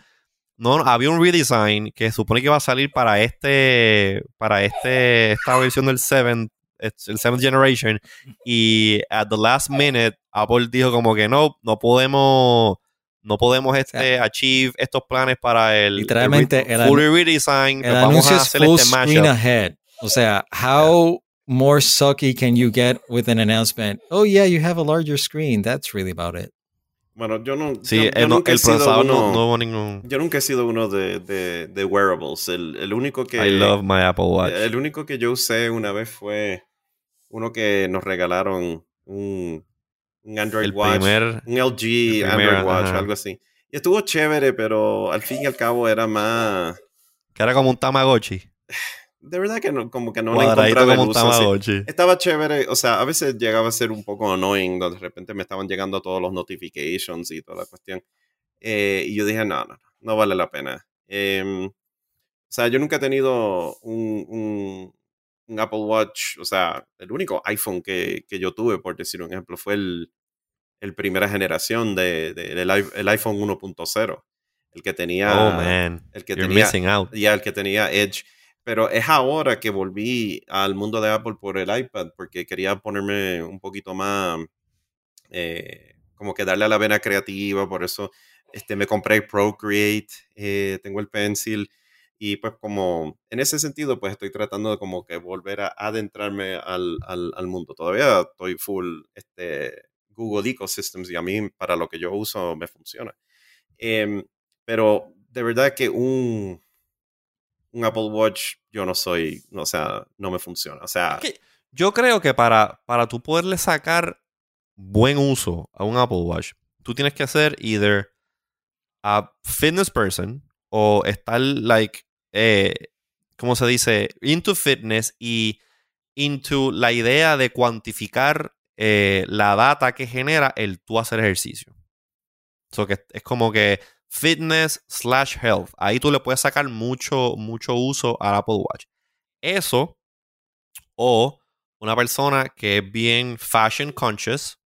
no, había un redesign que supone que iba a salir para este para este esta versión del 7 el 7th generation y at the last minute Apple dijo como que no, no podemos no podemos este achieve estos planes para el Literalmente, el, el fully redesign, El vamos a hacer full este ahead. O sea, how more sucky can you get with an announcement? Oh yeah, you have a larger screen. That's really about it. Bueno, yo no. Sí, yo, el, yo nunca he el sido procesador no, uno- no hubo ningún Yo nunca he sido uno de, de, de wearables. El, el único que. I love my Apple Watch. El único que yo usé una vez fue uno que nos regalaron un, un Android el Watch. primer un LG primer, Android Watch, ajá. algo así. Y estuvo chévere, pero al fin y al cabo era más. que era como un Tamagotchi. De verdad que no, como que no le encontraba el uso. Estaba chévere, o sea, a veces llegaba a ser un poco annoying, donde de repente me estaban llegando todos los notifications y toda la cuestión. Eh, y yo dije, no, no, no, vale la pena. Em, o sea, yo nunca he tenido un, un- un Apple Watch, o sea, el único iPhone que, que yo tuve, por decir un ejemplo, fue el, el primera generación de, de- del el iPhone 1.0, el que tenía... oh man, el que you're tenía- missing out. ya el que tenía Edge. Pero es ahora que volví al mundo de Apple por el iPad, porque quería ponerme un poquito más, eh, como que darle a la vena creativa, por eso este, me compré Procreate, eh, tengo el Pencil, y pues como en ese sentido, pues estoy tratando de como que volver a adentrarme al, al, al mundo. Todavía estoy full este, Google Ecosystems y a mí para lo que yo uso me funciona. Em, pero de verdad que un, un Apple Watch yo no soy, o sea, no me funciona. O sea. Yo creo que para, para tú poderle sacar buen uso a un Apple Watch, tú tienes que ser either a fitness person o estar like, eh, ¿cómo se dice? Into fitness y into la idea de cuantificar eh, la data que genera el tú hacer ejercicio. So que es como que fitness slash health. Ahí tú le puedes sacar mucho, mucho uso al Apple Watch. Eso o una persona que es bien fashion conscious,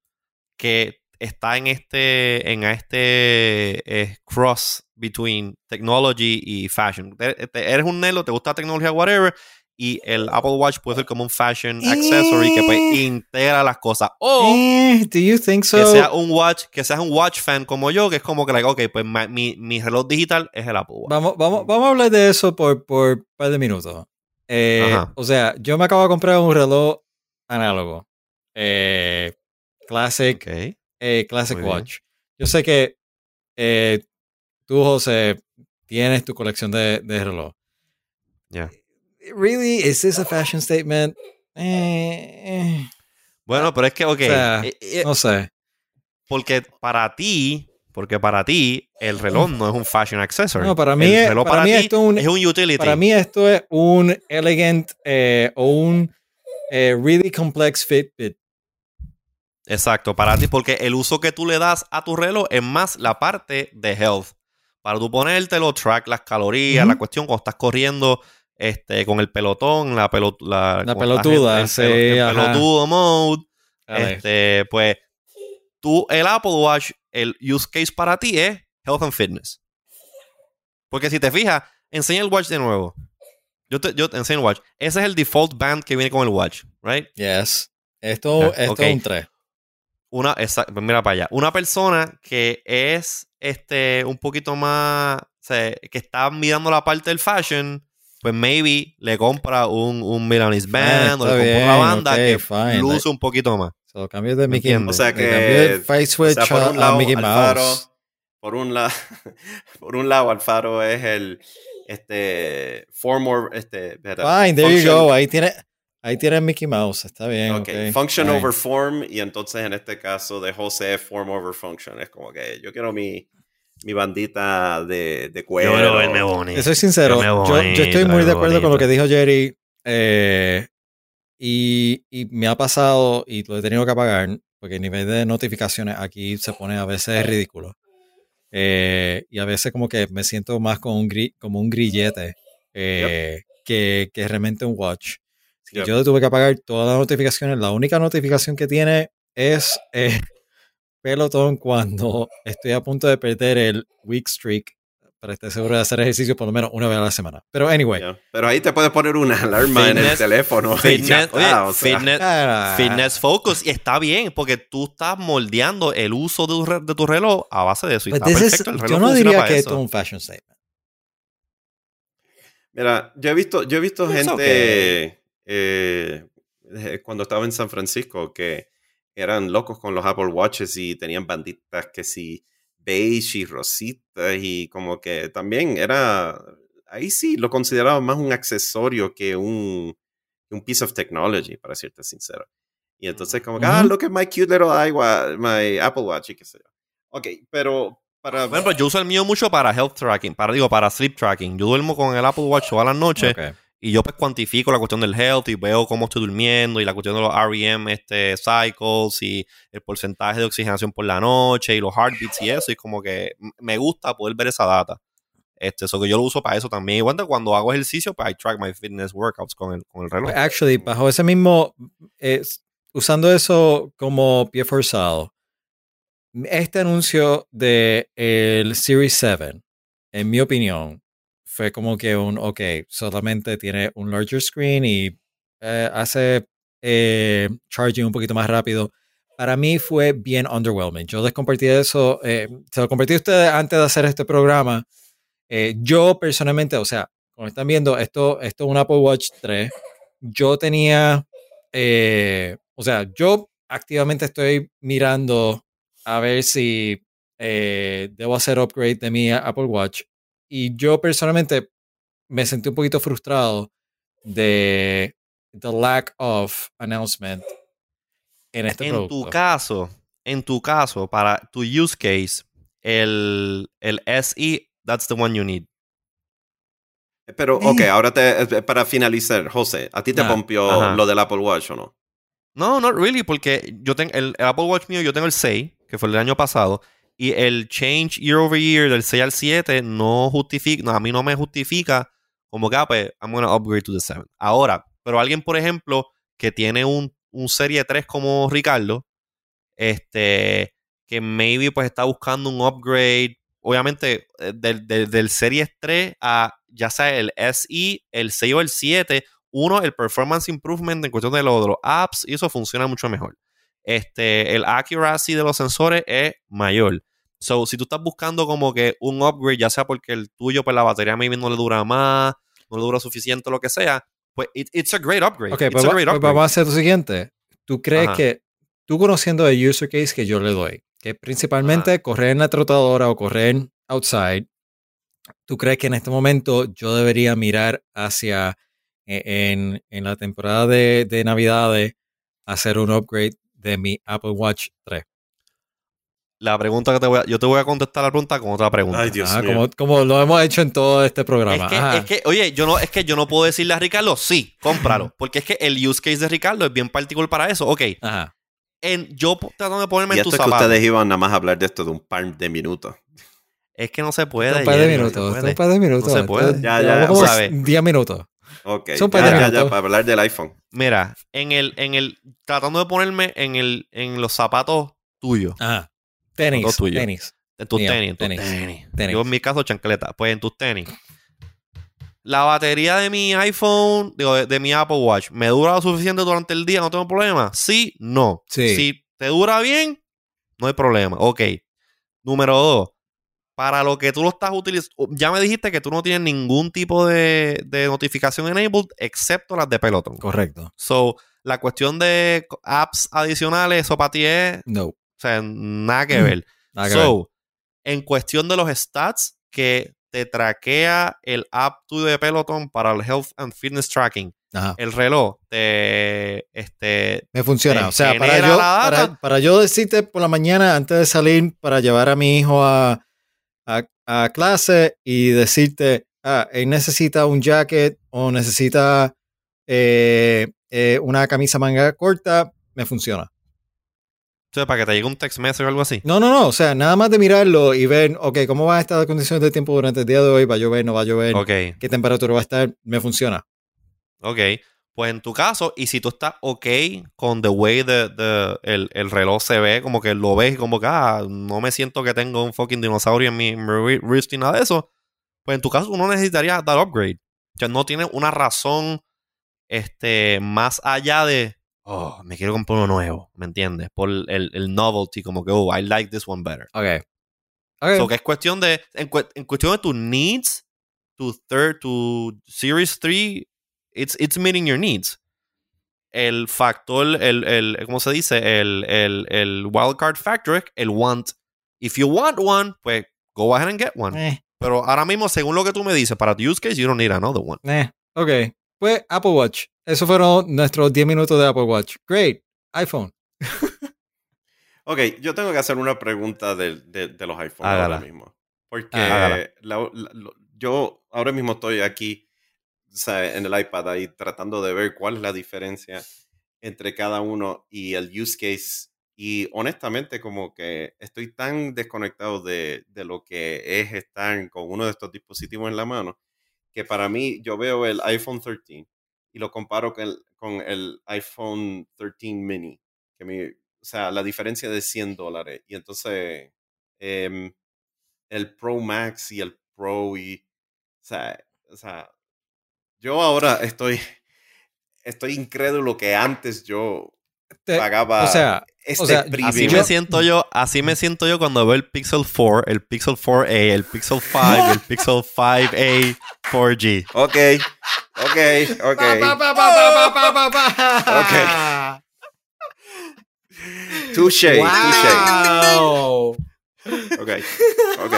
que está en este, en este eh, cross between technology y fashion. Eres un nelo, te gusta la tecnología, whatever, y el Apple Watch puede ser como un fashion accessory que pues, Eh. integra las cosas. O Eh, do you think so? que sea un watch, que seas un watch fan como yo, que es como que, like, ok, pues ma- mi, mi reloj digital es el Apple Watch. Vamos, vamos, vamos a hablar de eso por, por un par de minutos. Eh, o sea, yo me acabo de comprar un reloj análogo. eh, Classic, Ok. eh, Classic Muy bien. Watch. Yo sé que eh, tú, José, tienes tu colección de, de reloj. Ya. Really, is this a fashion statement? Eh, eh, Bueno, pero es que, ok. sea, eh, eh, no sé. porque para ti, porque para ti, el reloj no es un fashion accessory. No, para mí, el es- reloj para mí ti esto es un, es un utility. Para mí esto es un elegant eh, o un eh, really complex Fitbit. Exacto, para ti, porque el uso que tú le das a tu reloj es más la parte de health. Para tú ponértelo, track las calorías, la cuestión cuando estás corriendo este, con el pelotón, la, pelot la, La pelotuda, sí, en ajá. pelotudo mode. Este, pues, tú, el Apple Watch, el use case para ti es health and fitness. Porque si te fijas, enseña el watch de nuevo. Yo te, yo te enseño el watch. Ese es el default band que viene con el watch, right? Yes. Esto, esto es un 3. Una, esa- pues mira para allá. Una persona que es este un poquito más, o sea, que está mirando la parte del fashion, pues maybe le compra un, un Milanese Band o está le compra una banda que fine. luce un poquito más. So, cambio de ¿Me Mickey entiendes? O sea que- face O switch sea, por a- un a lado, Mickey Alfaro, Mouse. por un lado, por un lado, Alfaro es el este form or este Fine, there you go. Ahí tiene, ahí tiene Mickey Mouse. Está bien. ok, ok, function fine. over form y entonces en este caso de José form over function. Es como que yo quiero mi, mi bandita de, de cuero. Yo quiero verme bonito. Te soy sincero, Yo me yo, yo estoy muy de acuerdo con lo que dijo Jerry. eh, y, y me ha pasado y lo he tenido que apagar porque el nivel de notificaciones aquí se pone a veces ridículo. Eh, y a veces como que me siento más con un gri- como un grillete eh, que, que realmente un watch. Así que Yep. Yo tuve que apagar todas las notificaciones. La única notificación que tiene es eh, pelotón cuando estoy a punto de perder el week streak para estar seguro de hacer ejercicio por lo menos una vez a la semana. Pero anyway. Pero ahí te puedes poner una alarma en el teléfono. Fitness, está, oye, o sea. fitness, ah, fitness focus. Y está bien, porque tú estás moldeando el uso de tu, re- de tu reloj a base de eso. Y but está perfecto. el reloj yo no diría que esto es un fashion statement. Mira, yo he visto, yo he visto It's gente okay. eh, eh, cuando estaba en San Francisco que eran locos con los Apple Watches y tenían banditas que sí, beige y rositas y como que también era, ahí sí lo consideraba más un accesorio que un, un piece of technology, para serte sincero. Y entonces como que, ah, look at my cute little iWa- my Apple Watch y qué sé yo. Ok, pero para... Bueno, yo uso el mío mucho para health tracking, para digo, para sleep tracking. Yo duermo con el Apple Watch todas las noches Ok. Y yo pues cuantifico la cuestión del health y veo cómo estoy durmiendo y la cuestión de los REM este, cycles y el porcentaje de oxigenación por la noche y los heartbeats y eso. Y como que me gusta poder ver esa data. Este, eso que yo lo uso para eso también. Igual cuando hago ejercicio, pues I track my fitness workouts con el, con el reloj. Pues, Actually, bajo ese mismo, eh, usando eso como pie forzado, este anuncio de el Series 7, en mi opinión, fue como que un, ok, solamente tiene un larger screen y eh, hace eh, charging un poquito más rápido. Para mí fue bien underwhelming. Yo les compartí eso, eh, se lo compartí a ustedes antes de hacer este programa. Eh, yo personalmente, o sea, como están viendo, esto, esto es un Apple Watch 3. Yo tenía, eh, o sea, yo activamente estoy mirando a ver si debo hacer upgrade de mi Apple Watch. Y yo personalmente me sentí un poquito frustrado de the lack of announcement en este en producto. tu caso, en tu caso, para tu use case, el, el SE, that's the one you need. Pero, ok, ahora te, eh, para finalizar, José, ¿a ti te Ah, pompió ajá. lo del Apple Watch o no? No, not really, porque yo tengo el, el Apple Watch mío, yo tengo el 6, que fue el del año pasado, y el change year over year del 6 al 7 no justifica, no, a mí no me justifica como que, ah, pues, I'm gonna upgrade to the 7. Ahora, pero alguien, por ejemplo, que tiene un, un Serie 3 como Ricardo, este, que maybe pues está buscando un upgrade, obviamente, eh, del, del, del Series 3 a ya sea el SE, el 6 o el 7, uno, el performance improvement en cuestión de, lo- de los apps, y eso funciona mucho mejor. Este, el accuracy de los sensores es mayor. So, si tú estás buscando como que un upgrade, ya sea porque el tuyo, pues la batería maybe no le dura más, no le dura suficiente, lo que sea, pues it- it's a great upgrade. Ok, pues, a va- great pues vamos a hacer lo siguiente. ¿Tú crees Ajá. que tú conociendo el user case que yo le doy, que principalmente correr en la trotadora o correr outside, ¿tú crees que en este momento yo debería mirar hacia e, en, en la temporada de, de Navidades hacer un upgrade de mi Apple Watch 3? La pregunta que te voy a, yo te voy a contestar la pregunta con otra pregunta. Ay, Dios Ajá, mío. como, como lo hemos hecho en todo este programa. Es que, Ajá. es que, oye, yo no, es que yo no puedo decirle a Ricardo, sí, cómpralo. Porque es que el use case de Ricardo es bien particular para eso. Ok, Ajá. en, yo tratando de ponerme Y en esto tus es que ustedes iban nada más a hablar de esto de un par de minutos. Es que no se puede. un par de minutos. un par de minutos. No se puede. Ya, ya, ya, como sabe. 10 minutos. Ok, ya, ya, para hablar del iPhone. Mira, en el, en el, tratando de ponerme en el, en los zapatos tuyos, Ajá. Tenis. Todo tuyo. Tenis. en tus Mío, tenis, en tus tenis, tenis. tenis. Yo en mi caso chancleta, pues en tus tenis. La batería de mi iPhone, digo, de, de mi Apple Watch, ¿me dura lo suficiente durante el día? ¿No tengo problema? Sí, no. Sí. Si te dura bien, no hay problema. Ok. Número dos. Para lo que tú lo estás utilizando, ya me dijiste que tú no tienes ningún tipo de, de notificación enabled excepto las de Peloton. Correcto. So, la cuestión de apps adicionales, eso para ti es, No. o sea, nada que ver. Nada que ver. so, en cuestión de los stats que te traquea el app tuyo de Peloton para el health and fitness tracking, Ajá. el reloj te, este, Me funciona. te O sea, para yo, para, para yo decirte por la mañana antes de salir para llevar a mi hijo a, a, a clase y decirte, ah, él necesita un jacket o necesita eh, eh, una camisa manga corta, me funciona. o sea, para que te llegue un text message o algo así. No, no, no. O sea, nada más de mirarlo y ver, ok, cómo va a estar las condiciones de tiempo durante el día de hoy, va a llover, no va a llover, Ok, qué temperatura va a estar, me funciona. ok. Pues en tu caso, y si tú estás ok con the way the, the- el, el reloj se ve, como que lo ves y como que, ah, no me siento que tengo un fucking dinosaurio en mi, mi wri- wrist y nada de eso, pues en tu caso tú no necesitarías dar upgrade. O sea, no tienes una razón este, más allá de, oh, me quiero comprar uno nuevo, ¿me entiendes? Por el, el novelty, como que, oh, I like this one better. Ok. Ok. So que es cuestión de, en cuestión de tus needs, tu third, tu Series 3, it's, it's meeting your needs. El factor, el, el, ¿cómo se dice? El, el, el wildcard factor es el want. If you want one, pues go ahead and get one. Eh, Pero ahora mismo, según lo que tú me dices, para tu use case, you don't need another one. eh, ok. Pues Apple Watch. Esos fueron nuestros 10 minutos de Apple Watch. Great. iPhone. Ok, yo tengo que hacer una pregunta de, de- de los iPhones ahora mismo. Porque la- la- yo ahora mismo estoy aquí en el iPad ahí tratando de ver cuál es la diferencia entre cada uno y el use case. Y honestamente como que estoy tan desconectado de, de lo que es estar con uno de estos dispositivos en la mano que para mí yo veo el iPhone 13 y lo comparo con el, con el iPhone 13 mini. Que mi, o sea, la diferencia de 100 dólares. Y entonces, em, el Pro Max y el Pro y, o sea, o sea, yo ahora estoy, estoy incrédulo que antes yo Te- pagaba o sea, este sea, premium. Así me siento yo, así me siento yo cuando veo el Pixel 4, el Pixel 4a, el Pixel 5, el Pixel 5a 4G. Ok, ok, ok. Touche, touche. Wow. Ok, ok.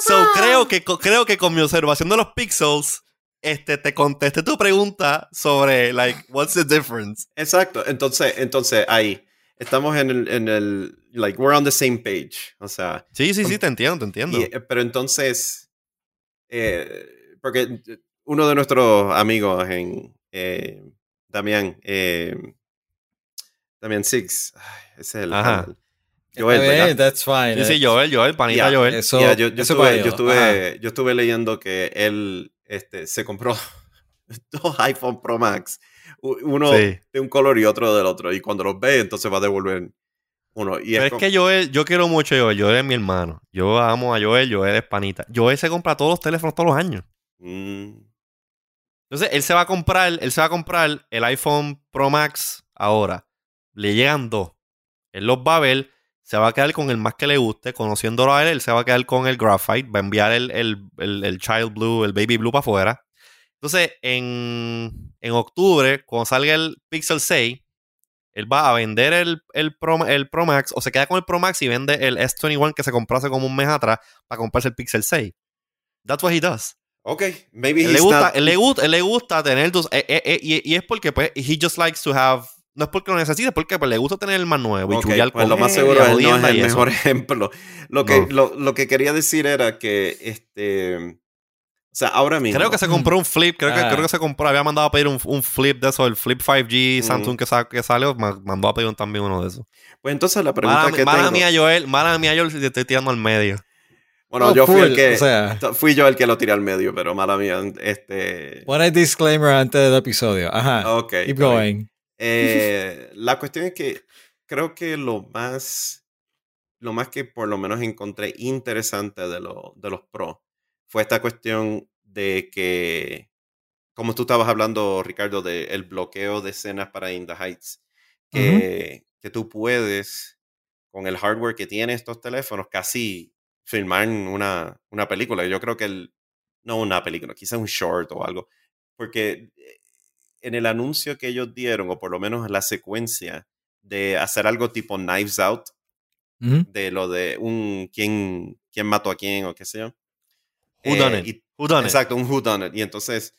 So, creo que, creo que con mi observación de los pixels, este, te contesté tu pregunta sobre, like, what's the difference? Exacto. Entonces, entonces ahí estamos en el, en el, like, we're on the same page. O sea, Sí, sí, sí, te entiendo, te entiendo. y, eh, pero entonces, eh, porque uno de nuestros amigos en eh, Damián, eh, Damián Six, ay, ese es el Ajá. Joel, that's fine. Sí, sí, Joel, Joel, panita Joel. Eso, yo, yo eso estuve, yo estuve leyendo que él este, se compró dos iPhone Pro Max, uno Sí. de un color y otro del otro, y cuando los ve, entonces va a devolver uno. Y Pero es como- que Joel, yo quiero mucho a Joel, Joel es mi hermano. Yo amo a Joel, Joel es panita. Joel se compra todos los teléfonos todos los años. Mm, Entonces, él se va a comprar, él se va a comprar el iPhone Pro Max ahora. Le llegan dos. Él los va a ver, se va a quedar con el más que le guste. Conociéndolo a él, él se va a quedar con el Graphite. Va a enviar el, el, el- el Child Blue, el Baby Blue para afuera. Entonces, en, en octubre, cuando salga el Pixel 6, él va a vender el, el, Pro, el Pro Max o se queda con el Pro Max y vende el S21 que se compró hace como un mes atrás para comprarse el Pixel 6. That's what he does. Ok, maybe él he's le, gusta, not- él le, gusta, él le gusta tener tus... eh, eh, eh, y, y es porque pues he just likes to have... No es porque lo necesite, es porque pues, le gusta tener el más nuevo y Ok, chulear pues con lo más y seguro no es jodienda el y eso. mejor ejemplo. Lo que, No. lo, lo que quería decir era que, este, o sea, ahora mismo. Creo que se compró un flip, creo que, Ah. creo que se compró, había mandado a pedir un, un flip de eso, el flip 5G Mm. Samsung que, sa- que salió, ma- mandó a pedir un- también uno de esos. Pues entonces la pregunta Mala, que mala tengo. mía, Joel, mala mía, Joel, si te estoy tirando al medio. bueno, Oh, yo fui el que. o sea. fui yo el que lo tiré al medio, pero mala mía. Este. Pon el disclaimer antes del episodio. Ajá. ok. Keep going. Eh, la cuestión es que creo que lo más, lo más que por lo menos encontré interesante de, lo- de los Pro fue esta cuestión de que, como tú estabas hablando, Ricardo, del bloqueo de escenas para In the Heights, que, que tú puedes, con el hardware que tiene estos teléfonos, casi filmar una, una película. Yo creo que el, no una película, quizás un short o algo, porque eh, en el anuncio que ellos dieron, o por lo menos en la secuencia de hacer algo tipo Knives Out, de lo de un quién, quién mató a quién o qué sé yo. Who Eh, done it? y- Who done it? Exacto, un Who Done It. Y entonces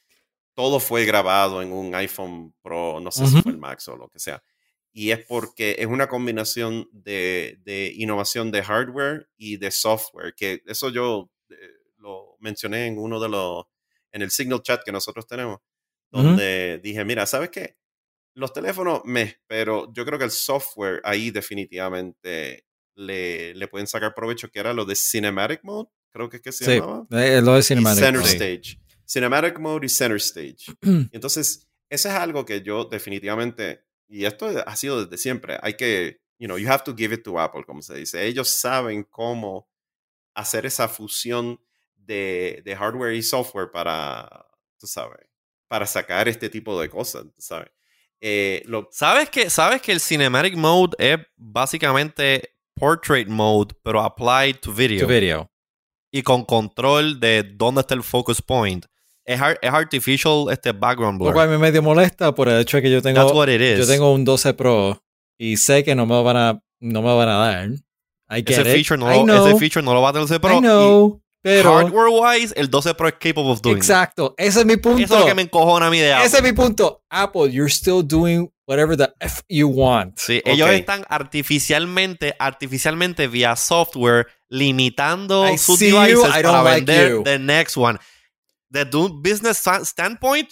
todo fue grabado en un iPhone Pro, no sé si fue el Max o lo que sea. Y es porque es una combinación de, de innovación de hardware y de software, que eso yo eh, lo mencioné en uno de los, en el Signal Chat que nosotros tenemos, Donde dije, mira, ¿sabes qué? Los teléfonos, me, pero yo creo que el software ahí definitivamente le, le pueden sacar provecho, que era lo de Cinematic Mode, creo que es que se Sí, llamaba eh, lo de y Cinematic. Center Mode. Stage. Cinematic Mode y Center Stage. Y Entonces, eso es algo que yo definitivamente, y esto ha sido desde siempre, hay que, you know, you have to give it to Apple, como se dice. Ellos saben cómo hacer esa fusión de, de hardware y software para, tú sabes, para sacar este tipo de cosas, sabes. Eh, lo, ¿Sabes que, ¿Sabes que el Cinematic Mode es básicamente Portrait Mode, pero applied to video? To video. Y con control de dónde está el focus point. Es, ar- es artificial este background Lo blur. cual me medio molesta por el hecho de que yo tengo, yo tengo un 12 Pro y sé que no me lo van a, no me lo van a dar. I ese, it. feature no I lo, know, ese feature no lo va a tener ese Pro. I know, y pero hardware-wise, el 12 Pro es capable of doing exacto, ese es mi punto. Eso es lo que me encojona a mí de Apple. Ese es mi punto. Apple, you're still doing whatever the F you want. Sí, ellos Ok. están artificialmente, artificialmente vía software limitando I sus you, devices don't para like vender you. the next one. Desde un business sta- standpoint,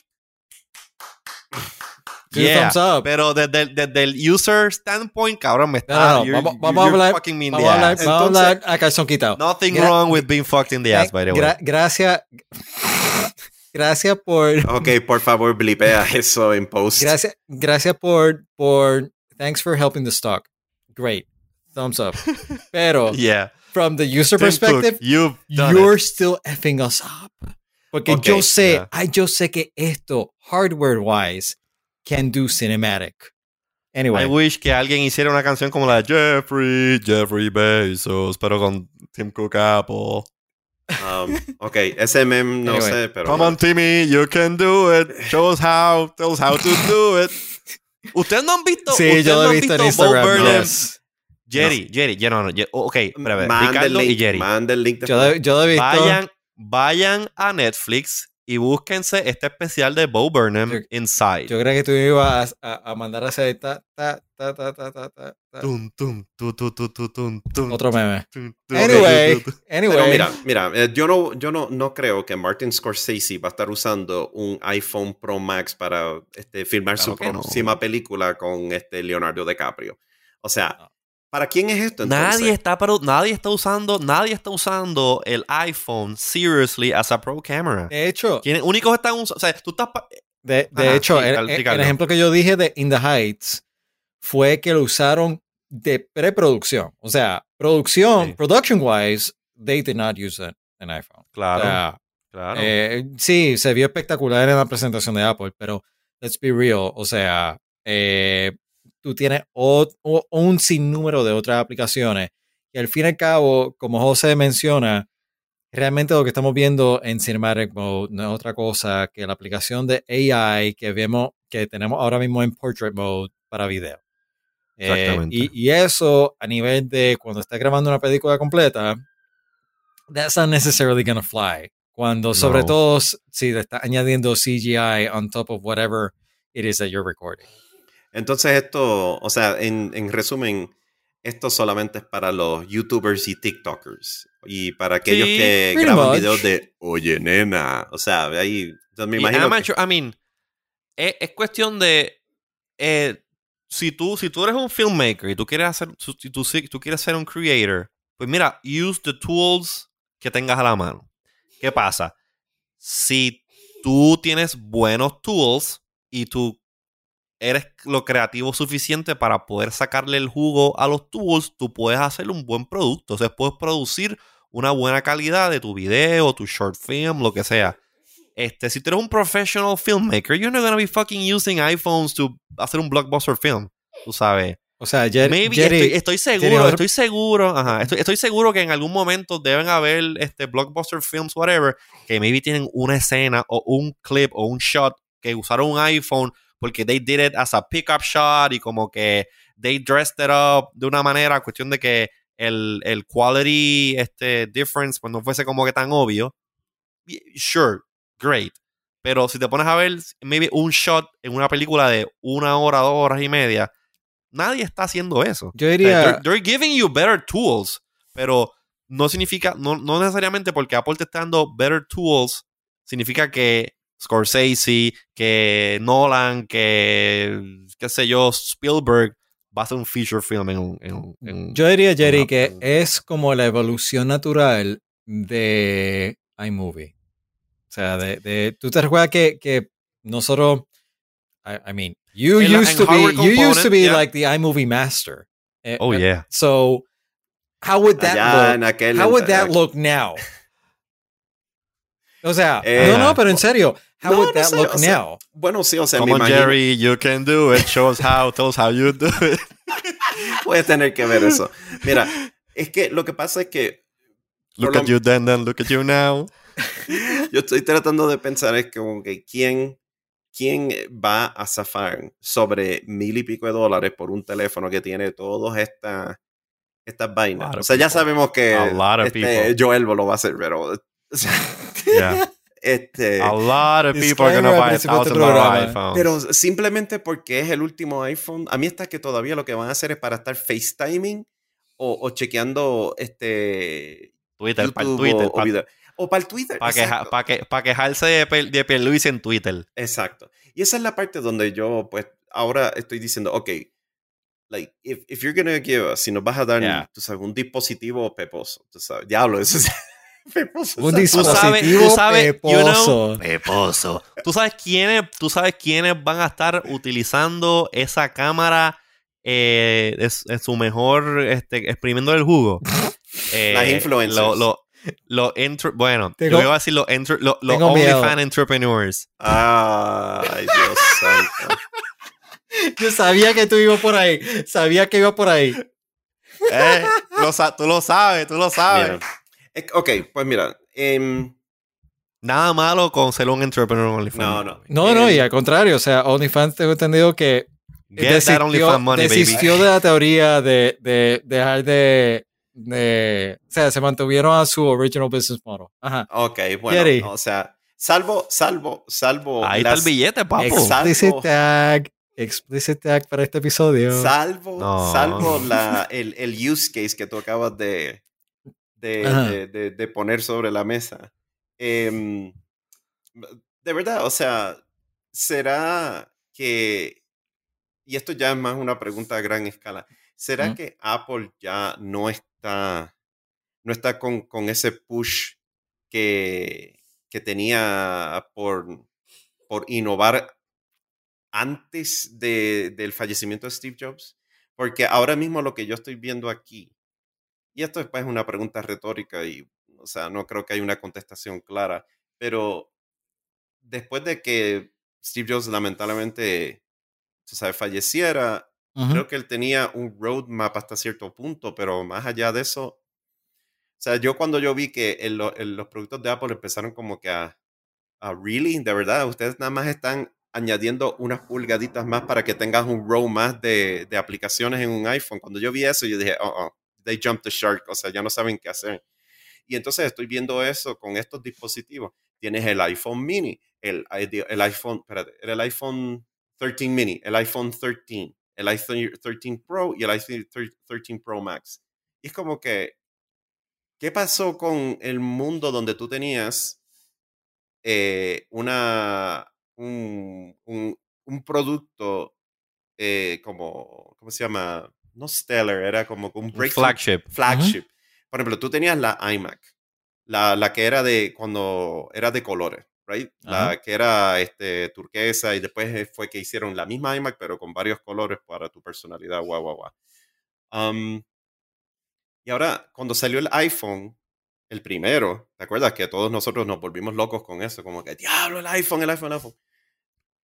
yeah, thumbs up. pero desde, el- desde el user standpoint, cabrón, me No, está. no, no, you're- vamos, you're- vamos a you're hablar, fucking me in vamos the hablar, ass. vamos a Entonces- hablar a calzón quitado. Nothing Gra- wrong with being fucked in the ass, by the way. Gra- gracias, gracias por, ok, por favor, blipea eso en post. gracias, gracias por, por, thanks for helping the stock. Great, thumbs up. Pero yeah. from the user Tim Cook, perspective, you've done you're it. still effing us up. Porque Ok, yo sé, yeah. ay, yo sé que esto, hardware wise, can do cinematic. Anyway, I wish que alguien hiciera una canción como la de Jeffrey, Jeffrey Bezos, pero con Tim Cook Apple. Um, ok, ese meme no Anyway, sé, pero. Come on, Timmy, you can do it. Show us how. Tell us how to do it. Ustedes no han visto. sí, yo no lo he visto en Instagram. Yes. Jerry, Jerry, Jerry, no, oh, ok, espérate, Manda el Ricardo link, y Jerry. manda el link Yo, después. lo- yo lo he visto. Vayan, vayan a Netflix y búsquense este especial de Bo Burnham, Yo- Inside. Yo creo que tú me ibas a, mandar a hacer ta, ta, ta, ta, ta, ta, ta, ta. Tum, tum, tu, tu, tu, tu, tum, tum, Otro meme. tum, tum, Anyway, anyway. Pero mira, mira, eh, yo no, yo no, no creo que Martin Scorsese va a estar usando un iPhone Pro Max para este, filmar Claro su no. próxima película con este Leonardo DiCaprio. O sea, No. ¿Para quién es esto entonces? Nadie está, pero nadie está usando, nadie está usando el iPhone seriously as a pro camera. de hecho, Quienes únicos están usando, o sea, tú estás, de, de Ajá, hecho, sí, el, ejemplo que yo dije de In the Heights fue que lo usaron de preproducción. O sea, producción, Sí. production wise, they did not use an, an iPhone. O claro, sea, claro. Eh, sí, se vio espectacular en la presentación de Apple, pero let's be real, o sea, eh, tú tienes o- o- un sinnúmero de otras aplicaciones y al fin y al cabo, como José menciona, realmente lo que estamos viendo en Cinematic Mode no es otra cosa que la aplicación de AI que vemos que tenemos ahora mismo en Portrait Mode para video. Eh, Exactamente. y, y eso a nivel de cuando estás grabando una película completa, that's not necessarily gonna fly. Cuando, sobre No. todo, si le estás añadiendo CGI on top of whatever it is that you're recording. Entonces esto, o sea, en, en resumen, esto solamente es para los YouTubers y TikTokers. Y para aquellos Sí, que graban much. videos de, oye, nena. O sea, ahí, me imagino que- amateur, I mean, es, es cuestión de. eh, si, tú, si tú eres un filmmaker y tú quieres hacer. Si tú, si tú quieres ser un creator, pues mira, use the tools que tengas a la mano. ¿Qué pasa? Si tú tienes buenos tools y tú eres lo creativo suficiente para poder sacarle el jugo a los tools, tú puedes hacer un buen producto. O sea, puedes producir una buena calidad de tu video, tu short film, lo que sea. Este, si tú eres un professional filmmaker, you're not gonna be fucking using iPhones to hacer un blockbuster film. Tú sabes. O sea, Jer- Maybe Jerry, estoy, estoy seguro, estoy seguro, ajá, estoy, estoy seguro que en algún momento deben haber este blockbuster films, whatever, que maybe tienen una escena o un clip o un shot que usaron un iPhone porque they did it as a pickup shot y como que they dressed it up de una manera, cuestión de que el, el quality este, difference pues no fuese como que tan obvio. Sure, great. Pero si te pones a ver maybe un shot en una película de una hora, dos horas y media, nadie está haciendo eso. yo diría, they're, they're giving you better tools, pero no significa, no, no necesariamente porque Apple te está dando better tools, significa que Scorsese, que Nolan, que qué sé yo, Spielberg va a hacer un feature film en un... en en- yo diría, Jerry, que es como la evolución natural de iMovie. O sea, de, de- tú te recuerdas que, que nosotros, I, I mean, you used en to be, you used to be yeah. like the iMovie master. Eh, oh, eh, yeah. So, how would that allá look? en aquel... How would that look now? O sea, Eh, no, no, pero en serio, how no, would no that sé, look o sea, now? Bueno, sí, o sea, Come me on, imagino... Jerry, you can do it. Show us how. Tell us how you do it. Voy a tener que ver eso. Mira, es que lo que pasa es que Look at lo- you then, then look at you now. yo estoy tratando de pensar es como que quién, quién va a zafar sobre mil y pico de dólares por un teléfono que tiene todas estas estas vainas. O sea, ya people. sabemos que A lot of este, people. Joel lo va a hacer, pero o sea, Yeah. este, A lot of people are going to Disclaimer al buy a este thousand programa. iPhones. pero simplemente porque es el último iPhone, a mí está que todavía lo que van a hacer es para estar FaceTiming o, o chequeando este Twitter, para Twitter. o, video. O para el Twitter. Para exacto. que, pa quejarse de, de Pierluisi en Twitter. Exacto. Y esa es la parte donde yo, pues, ahora estoy diciendo, ok, like, if, if you're gonna give us, si nos vas a dar, Yeah. tú sabes, un dispositivo peposo, tú sabes, diablo, eso es peposo. Un exacto. sabes- dispositivo tú sabes, you know, peposo. Peposo. ¿Tú sabes quiénes, tú sabes quiénes van a estar utilizando esa cámara eh, es- en su mejor, este, exprimiendo el jugo? Eh, Las influencers. lo- lo- entre- bueno, Tengo- yo iba a decir los, lo- miedo. OnlyFans entrepreneurs. Ay, Dios santo. Yo sabía que tú ibas por ahí. Sabía que iba por ahí. Eh, lo tú lo sabes, tú lo sabes. Mira. Eh, Ok, pues mira, em, Nada malo con ser un entrepreneur en OnlyFans. no, no. No, no, Em, y al contrario. O sea, OnlyFans tengo entendido que Get that OnlyFans money, baby. desistió de la teoría de, de dejar de, de- O sea, se mantuvieron a su original business model. Ajá. Ok, bueno, o sea, salvo, salvo, salvo. Ahí está el billete, papo. Explicit tag. Explicit tag para este episodio. Salvo, No. salvo la, el, el use case que tú acabas de, de, de- poner sobre la mesa. Em, de verdad, o sea, ¿será que, y esto ya es más una pregunta a gran escala, ¿será que Apple ya no está, no está con, con ese push que, que tenía por, por innovar antes de- del fallecimiento de Steve Jobs? Porque ahora mismo lo que yo estoy viendo aquí, y esto después es una pregunta retórica y, o sea, no creo que haya una contestación clara, pero después de que Steve Jobs lamentablemente, tú sabes, falleciera, Ujú. creo que él tenía un roadmap hasta cierto punto, pero más allá de eso, o sea, yo cuando yo vi que en lo- en los productos de Apple empezaron como que a, a really, de verdad, ustedes nada más están añadiendo unas pulgaditas más para que tengas un row más de, de aplicaciones en un iPhone. Cuando yo vi eso, yo dije, oh, oh, they jumped the shark, o sea, ya no saben qué hacer. Y entonces estoy viendo eso con estos dispositivos. Tienes el iPhone mini, el, el iPhone, espérate, el iPhone 13 mini, el iPhone 13, el iPhone 13 Pro y el iPhone 13 Pro Max. Y es como que, ¿qué pasó con el mundo donde tú tenías eh, una, un, un, un producto eh, como, ¿cómo se llama? No stellar, era como un flagship. Flagship. Por ejemplo, tú tenías la iMac, la, la, que era de cuando era de colores, right? La que era este, turquesa y después fue que hicieron la misma iMac, pero con varios colores para tu personalidad, guau, guau, guau. Um, y ahora, cuando salió el iPhone, el primero, ¿te acuerdas que todos nosotros nos volvimos locos con eso? Como que, diablo, el iPhone, el iPhone, el iPhone.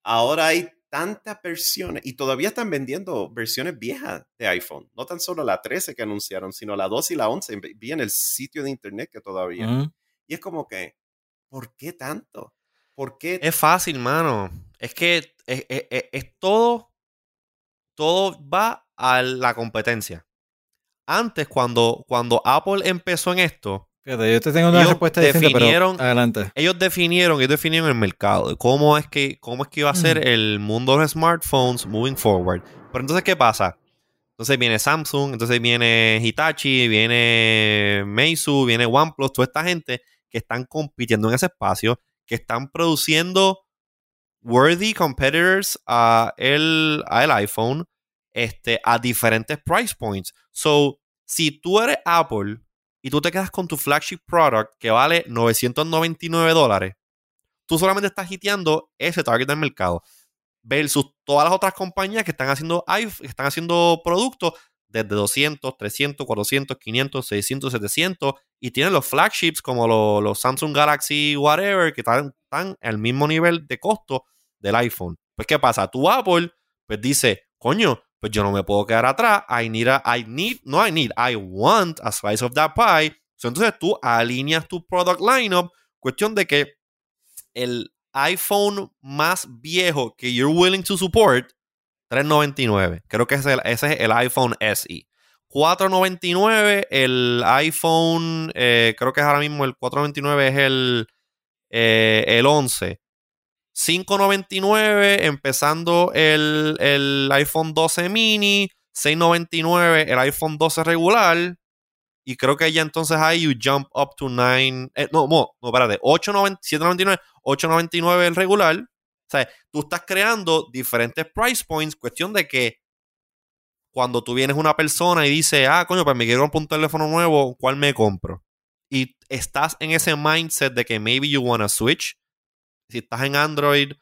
Ahora hay tantas versiones y todavía están vendiendo versiones viejas de iPhone. No tan solo la 13 que anunciaron, sino la 2 y la 11. Vi en el sitio de internet que todavía. Y es como que, ¿por qué tanto? ¿Por qué? Es fácil, mano. Es que es, es todo, todo va a la competencia. Antes, cuando, cuando Apple empezó en esto, Fíjate, yo te tengo una respuesta distinta, pero adelante. Ellos definieron, ellos definieron el mercado, cómo es que, cómo es que iba a ser mm. el mundo de los smartphones moving forward. Pero entonces, ¿qué pasa? Entonces viene Samsung, entonces viene Hitachi, viene Meizu, viene OnePlus, toda esta gente que están compitiendo en ese espacio, que están produciendo worthy competitors a el, a el iPhone este, a diferentes price points. So, si tú eres Apple y tú te quedas con tu flagship product que vale 999 dólares, tú solamente estás hiteando ese target del mercado. Versus todas las otras compañías que están haciendo, que están haciendo productos desde 200, 300, 400, 500, 600, 700 y tienen los flagships como los, Samsung Galaxy whatever que están, están al mismo nivel de costo del iPhone. Pues ¿qué pasa? Tu Apple pues dice, coño, pues yo no me puedo quedar atrás. I need, I need, no I need, I want a slice of that pie. entonces tú alineas tu product lineup. Cuestión de que el iPhone más viejo que you're willing to support, 399. Creo que ese, es el iPhone SE. 499 el iPhone, eh, creo que es ahora mismo el 499 es el, eh, el 11. 5.99 empezando el, el, iPhone 12 mini, 6.99 el iPhone 12 regular y creo que ya entonces ahí you jump up to 9, eh, no, no, no, espérate, 7.99, 8.99 el regular. O sea, tú estás creando diferentes price points, cuestión de que cuando tú vienes una persona y dice, ah, coño, pues me quiero comprar un teléfono nuevo, ¿cuál me compro? Y estás en ese mindset de que maybe you wanna switch si estás en Android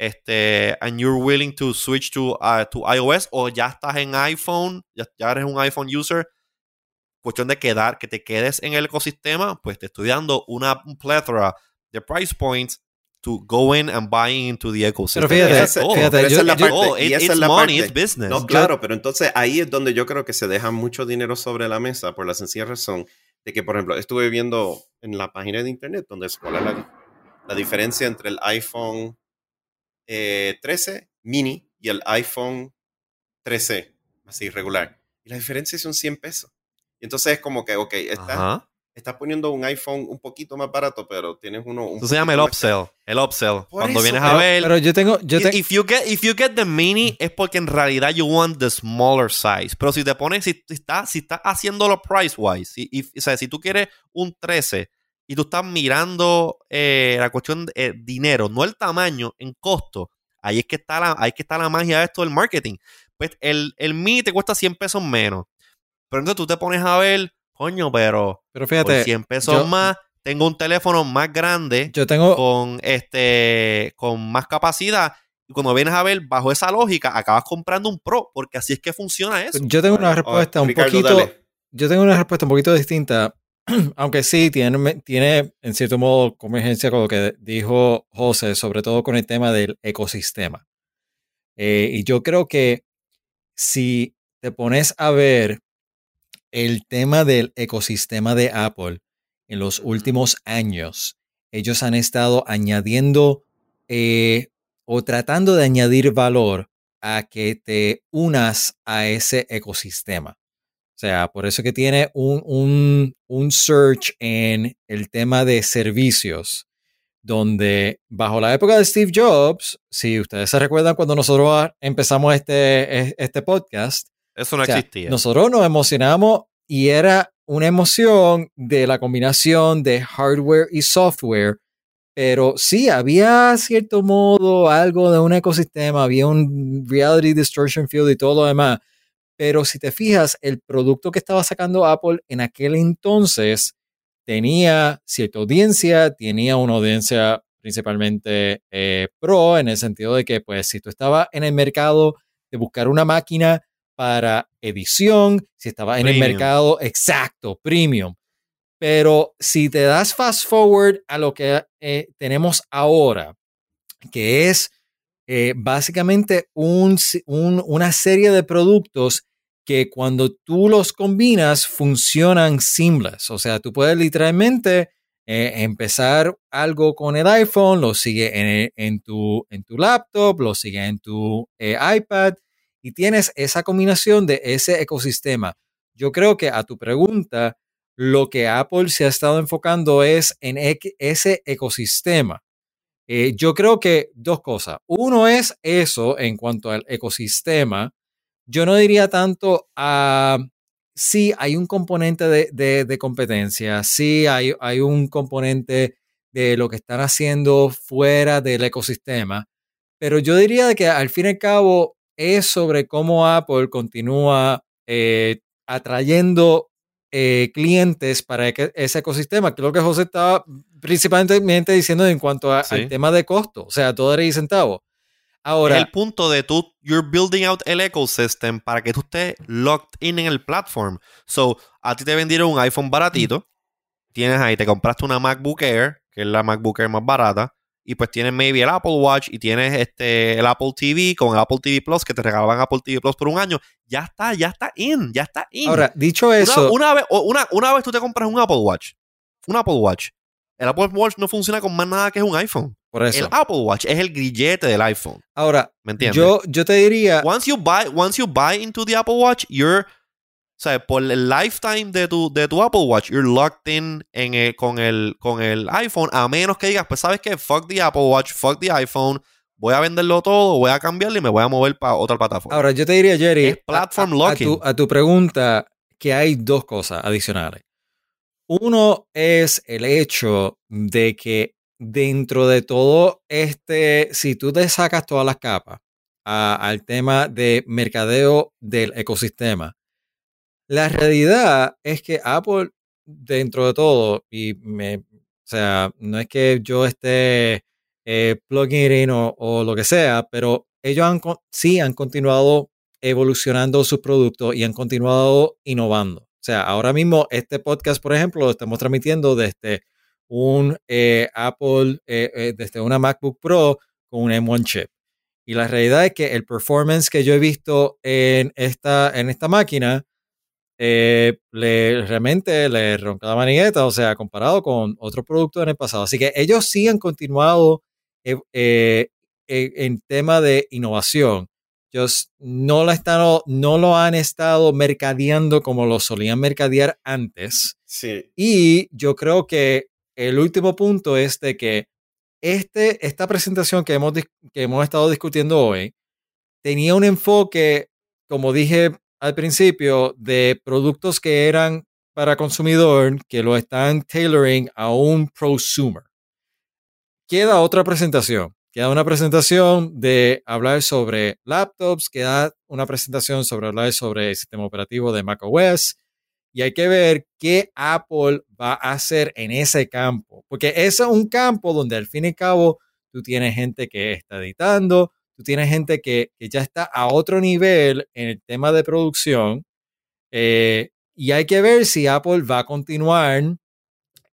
este, and you're willing to switch to, uh, to iOS o ya estás en iPhone, ya, eres un iPhone user, cuestión de quedar, que te quedes en el ecosistema, pues te estoy dando una plethora de price points to go in and buy into the ecosystem. Pero fíjate, fíjate esa es la parte, y esa es la money, parte. business. No, claro, pero entonces ahí es donde yo creo que se deja mucho dinero sobre la mesa por la sencilla razón de que, por ejemplo, estuve viendo en la página de internet donde es cuál es la la diferencia entre el iPhone 13 eh, mini y el iPhone 13, así regular. Y la diferencia son 100 pesos. Y entonces es como que, ok, estás, estás poniendo un iPhone un poquito más barato, pero tienes uno... Un se llama el upsell. El upsell. Cuando vienes a ver... Pero yo tengo... Yo if, you get, if you get the mini, es porque en realidad you want the smaller size. Pero si te pones... Si estás si está haciéndolo price-wise, y, o sea, si tú quieres un 13 y tú estás mirando eh, la cuestión de eh, dinero, no el tamaño, en costo, ahí es que está la, ahí que está la magia de esto del marketing. Pues el, el mini te cuesta 100 pesos menos. Pero entonces tú te pones a ver, coño, pero, pero fíjate, por 100 pesos más, tengo un teléfono más grande yo tengo, con, este, con más capacidad. Y cuando vienes a ver, bajo esa lógica, acabas comprando un Pro, porque así es que funciona eso. Yo tengo una respuesta un poquito. Yo tengo una respuesta un poquito distinta aunque sí, tiene, tiene en cierto modo convergencia con lo que dijo José, sobre todo con el tema del ecosistema. Eh, y yo creo que si te pones a ver el tema del ecosistema de Apple en los últimos años, ellos han estado añadiendo eh, o tratando de añadir valor a que te unas a ese ecosistema. O sea, por eso que tiene un, un, un search en el tema de servicios, donde bajo la época de Steve Jobs, si ustedes se recuerdan cuando nosotros empezamos este, este podcast, Eso no o sea, existía. nosotros nos emocionamos y era una emoción de la combinación de hardware y software, pero sí, había cierto modo algo de un ecosistema, había un reality distortion field y todo lo demás, pero si te fijas, el producto que estaba sacando Apple en aquel entonces tenía cierta audiencia, tenía una audiencia principalmente eh, pro, en el sentido de que, pues, si tú estabas en el mercado de buscar una máquina para edición, si estabas en el mercado exacto, premium. Pero si te das fast forward a lo que eh, tenemos ahora, que es eh, básicamente un si- un- una serie de productos que cuando tú los combinas funcionan seamless. O sea, tú puedes literalmente eh, empezar algo con el iPhone, lo sigue en, tu, en tu laptop, lo sigue en tu eh, iPad y tienes esa combinación de ese ecosistema. Yo creo que a tu pregunta, lo que Apple se ha estado enfocando es en ese ecosistema. Eh, yo creo que dos cosas. Uno es eso en cuanto al ecosistema. Yo no diría tanto a... Sí, hay un componente de, de- de competencia, sí, hay, hay un componente de lo que están haciendo fuera del ecosistema, pero yo diría que al fin y al cabo es sobre cómo Apple continúa eh, atrayendo eh, clientes para que- ese ecosistema, lo que José estaba principalmente diciendo en cuanto a- Sí. al tema de costo, o sea, dólares y centavos. Ahora, es el punto de tú, you're building out el ecosystem para que tú estés locked in en el platform. So, a ti te vendieron un iPhone baratito, tienes ahí, te compraste una MacBook Air, que es la MacBook Air más barata, y pues tienes maybe el Apple Watch y tienes este el Apple TV con el Apple TV Plus, que te regalaban Apple TV Plus por un año. Ya está, ya está in, ya está in. ahora, dicho Una- eso, Una, vez, o- una, una vez tú te compras un Apple Watch, un Apple Watch, el Apple Watch no funciona con más nada que es un iPhone. Por eso. El Apple Watch es el grillete del iPhone. Ahora, ¿Me entiendes? yo, yo te diría, once you buy, once you buy into the Apple Watch, you're, o sea, por el lifetime de tu, de tu Apple Watch, you're locked in en el- con, el, con el iPhone, a menos que digas, pues sabes que fuck the Apple Watch, fuck the iPhone, voy a venderlo todo, voy a cambiarlo y me voy a mover para otra plataforma. ahora yo te diría, Jerry, Es platform a- locking. A, tu, a tu pregunta, que hay dos cosas adicionales. Uno es el hecho de que dentro de todo este, si tú te sacas todas las capas al tema de mercadeo del ecosistema, la realidad es que Apple, dentro de todo, y me, o sea, no es que yo esté eh, plugging in o, lo que sea, pero ellos han, sí han continuado evolucionando sus productos y han continuado innovando. O sea, ahora mismo este podcast, por ejemplo, lo estamos transmitiendo desde un eh, Apple, eh, eh, desde una MacBook Pro con un M1 chip. Y la realidad es que el performance que yo he visto en esta, en esta máquina le, realmente le ronca la manigueta, o sea, comparado con otros productos en el pasado. Así que ellos sí han continuado en tema de innovación. Ellos no lo, están, no lo han estado mercadeando como lo solían mercadear antes. Sí. Y yo creo que el último punto es de que este, esta presentación que hemos, que hemos estado discutiendo hoy tenía un enfoque, como dije al principio, de productos que eran para consumidor, que lo están tailoring a un prosumer. Queda otra presentación. Queda una presentación de hablar sobre laptops, queda una presentación sobre hablar sobre el sistema operativo de macOS, y hay que ver qué Apple va a hacer en ese campo, porque ese es un campo donde al fin y al cabo tú tienes gente que está editando, tú tienes gente que, que ya está a otro nivel en el tema de producción, eh, y hay que ver si Apple va a continuar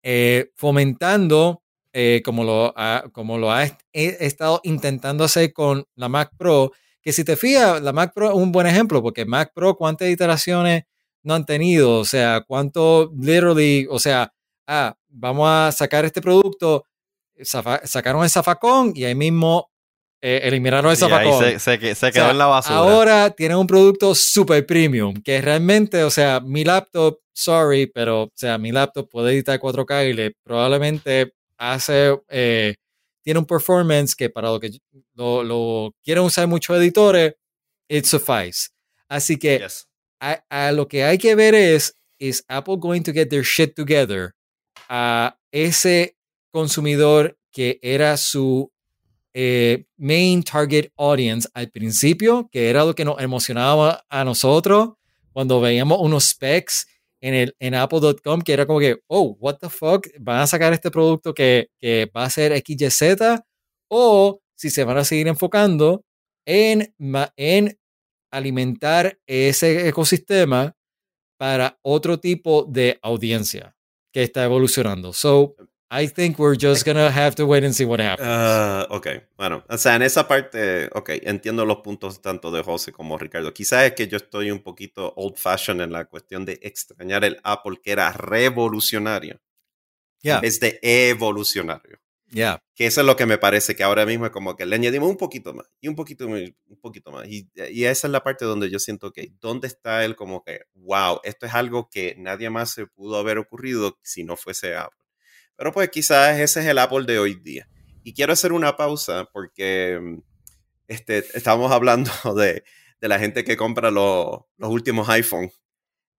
eh, fomentando, eh, como, lo ha, como lo ha estado intentando hacer con la Mac Pro, que si te fijas, la Mac Pro es un buen ejemplo, porque Mac Pro, ¿cuántas iteraciones no han tenido? O sea, ¿cuánto literally, o sea, ah, vamos a sacar este producto, sacaron el zafacón y ahí mismo eh, eliminaron el Y ahí zafacón. se, O quedó sea, en la basura. Ahora tienen un producto super premium, que realmente, o sea, mi laptop, sorry, pero, o sea, mi laptop puede editar 4K y le probablemente hace, eh, tiene un performance que para lo que lo, lo quieren usar muchos editores, it suffice. Así que Yes. A, lo que hay que ver es, is Apple going to get their shit together a ese consumidor que era su eh, main target audience al principio, que era lo que nos emocionaba a nosotros cuando veíamos unos specs en, en apple.com, que era como que, oh, what the fuck, van a sacar este producto que, que va a ser XYZ, o si se van a seguir enfocando en, en alimentar ese ecosistema para otro tipo de audiencia que está evolucionando. So, I think we're just gonna have to wait and see what happens. Ah, ok, bueno, o sea, en esa parte, ok, entiendo los puntos tanto de José como Ricardo. Quizás es que yo estoy un poquito old fashioned en la cuestión de extrañar el Apple que era revolucionario Yeah, en vez de evolucionario. Yeah. Que eso es lo que me parece que ahora mismo es como que le añadimos un poquito más y un poquito un poquito más. Y, y esa es la parte donde yo siento que, ¿dónde está él como que, wow, esto es algo que nadie más se pudo haber ocurrido si no fuese Apple? Pero pues quizás ese es el Apple de hoy día. Y quiero hacer una pausa porque mm, este, estábamos hablando de, de la gente que compra los, los últimos iPhone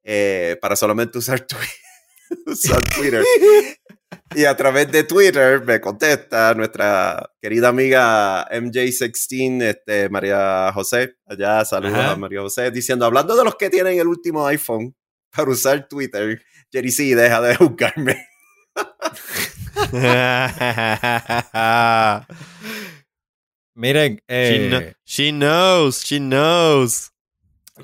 eh, para solamente usar, usar Twitter. Y a través de Twitter me contesta nuestra querida amiga MJ16, este, María José. Allá saludos Ajá. a María José, diciendo, hablando de los que tienen el último iPhone para usar Twitter, Jerry sí, deja de juzgarme. Miren, she, eh, she knows, she knows.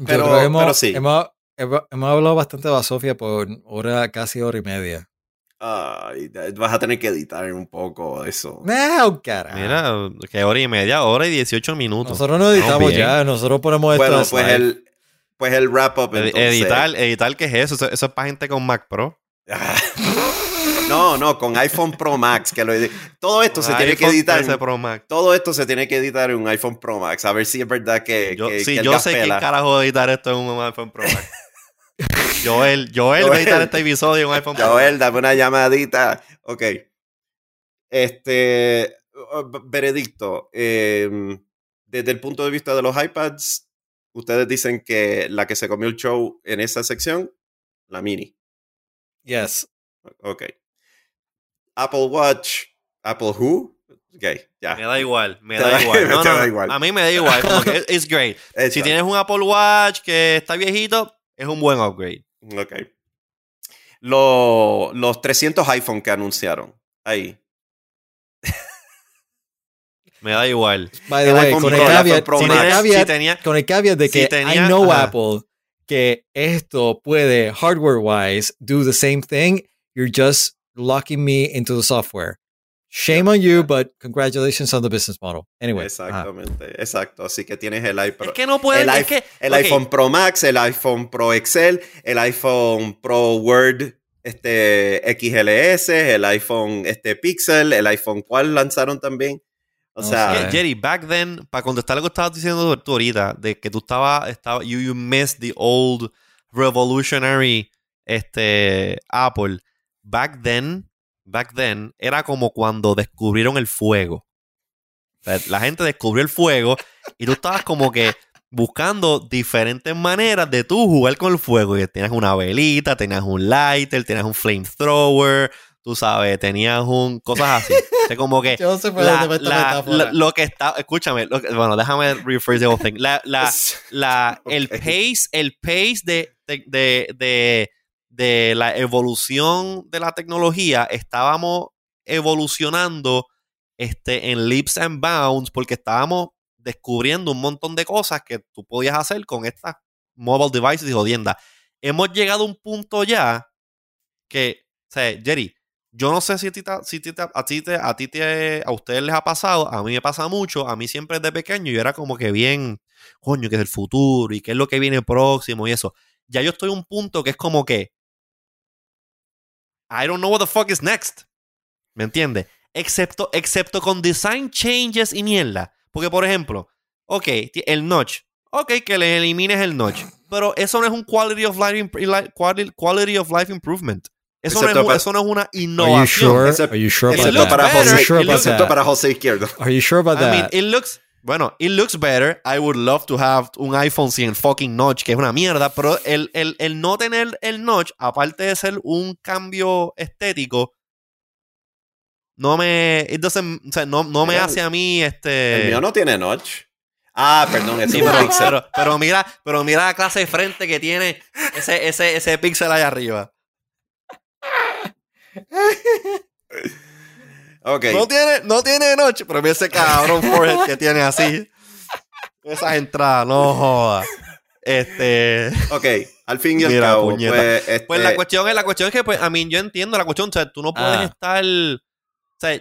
Pero- hemos, pero sí. hemos, hemos- hemos hablado bastante de Basofia por hora, casi hora y media. Ay, vas a tener que editar un poco eso. No, carajo. Mira, que hora y media, hora y 18 minutos. nosotros no editamos ya, nosotros ponemos esto Bueno, pues el, pues el wrap up. Editar, editar, ¿qué es eso? Eso, eso es para gente con Mac Pro. No, no, con iPhone Pro Max. Que lo todo esto se tiene que editar. 13 Pro Max. Todo esto se tiene que editar en un iPhone Pro Max. A ver si es verdad que. Yo, que- sí, que yo sé pela. carajo va a editar esto en un iPhone Pro Max. Joel, Joel va a editar Joel. este episodio en un iPhone Joel, dame una llamadita. Ok. Este. Veredicto. eh, desde el punto de vista de los iPads, ustedes dicen que la que se comió el show en esa sección, la mini. Yes. Ok. Apple Watch, Apple Who. Ok, ya. Me da igual, me da da- igual. No, da igual. A mí me da igual. Como que it's great. Si tienes un Apple Watch que está viejito, es un buen upgrade. Ok. Lo- los 300 iPhone que anunciaron. Ahí. Me da igual. By the El way, iPhone con el caveat, iPhone Pro con Si el Max. tienes- caveat- si tenía, con el caveat de Si que tenía- I know ajá. Apple que esto puede hardware wise do the same thing, you're just locking me into the software. Shame on you, but congratulations on the business model. Anyway, ajá. Exactamente, exacto. Así que tienes el iPhone. es que no puede. el, es iPhone- que, el ok, iPhone Pro Max, el iPhone Pro Excel, el iPhone Pro Word este, XLS, el iPhone este, Pixel, el iPhone ¿cuál lanzaron también? O No sea, Jerry, back then, para contestar lo que estabas diciendo tú ahorita, de que tú estabas, estaba, you, you missed the old revolutionary este, Apple. Back then, back then, era como cuando descubrieron el fuego. O sea, la gente descubrió el fuego y tú estabas como que buscando diferentes maneras de tú jugar con el fuego. Y tenías una velita, tenías un lighter, tenías un flamethrower, tú sabes, tenías un cosas así. O sea, como que Yo sé por la- la- la- lo que está, escúchame, lo que- bueno, déjame rephrase the whole thing. La, la, la, el pace, el pace de, de, de, de- de la evolución de la tecnología, estábamos evolucionando este, en leaps and bounds porque estábamos descubriendo un montón de cosas que tú podías hacer con estas mobile devices y jodienda. Hemos llegado a un punto ya que, o sea, Jerry, yo no sé si, a ti, a te- a ti te- a ustedes les ha pasado, a mí me pasa mucho, a mí siempre desde pequeño yo era como que bien, coño, que es el futuro y qué es lo que viene próximo y eso. Ya yo estoy a un punto que es como que I don't know what the fuck is next. ¿Me entiendes? Excepto, excepto con design changes y mierda. Porque, por ejemplo, ok, el notch. Ok, que le elimines el notch. Pero eso no es un quality of life, quality, quality of life improvement. Eso, no es, eso no es una Are you innovación. sure? Except- Are you sure about that? para, better, José, Are you sure about excepto that? para José Izquierdo. Are you sure about I mean, that? it looks, bueno, it looks better. I would love to have un iPhone sin fucking notch, que es una mierda, pero el, el, el no tener el notch, aparte de ser un cambio estético, no me, it doesn't- o sea, no, no me hace a mí este... El mío no tiene notch. Ah, perdón, Sí, es un pero, pixel. pero, pero mira, pero mira la clase de frente que tiene ese, ese, ese pixel ahí arriba. Ok. No tiene, no tiene notch, pero mira ese cabrón forehead que tiene así. Esas entradas, no jodas. Este. Ok, al fin y al Mira, cabo, pues, este, Pues la cuestión es, la cuestión es que, pues, a mí, yo entiendo la cuestión. O sea, tú no puedes Ah. estar. O sea,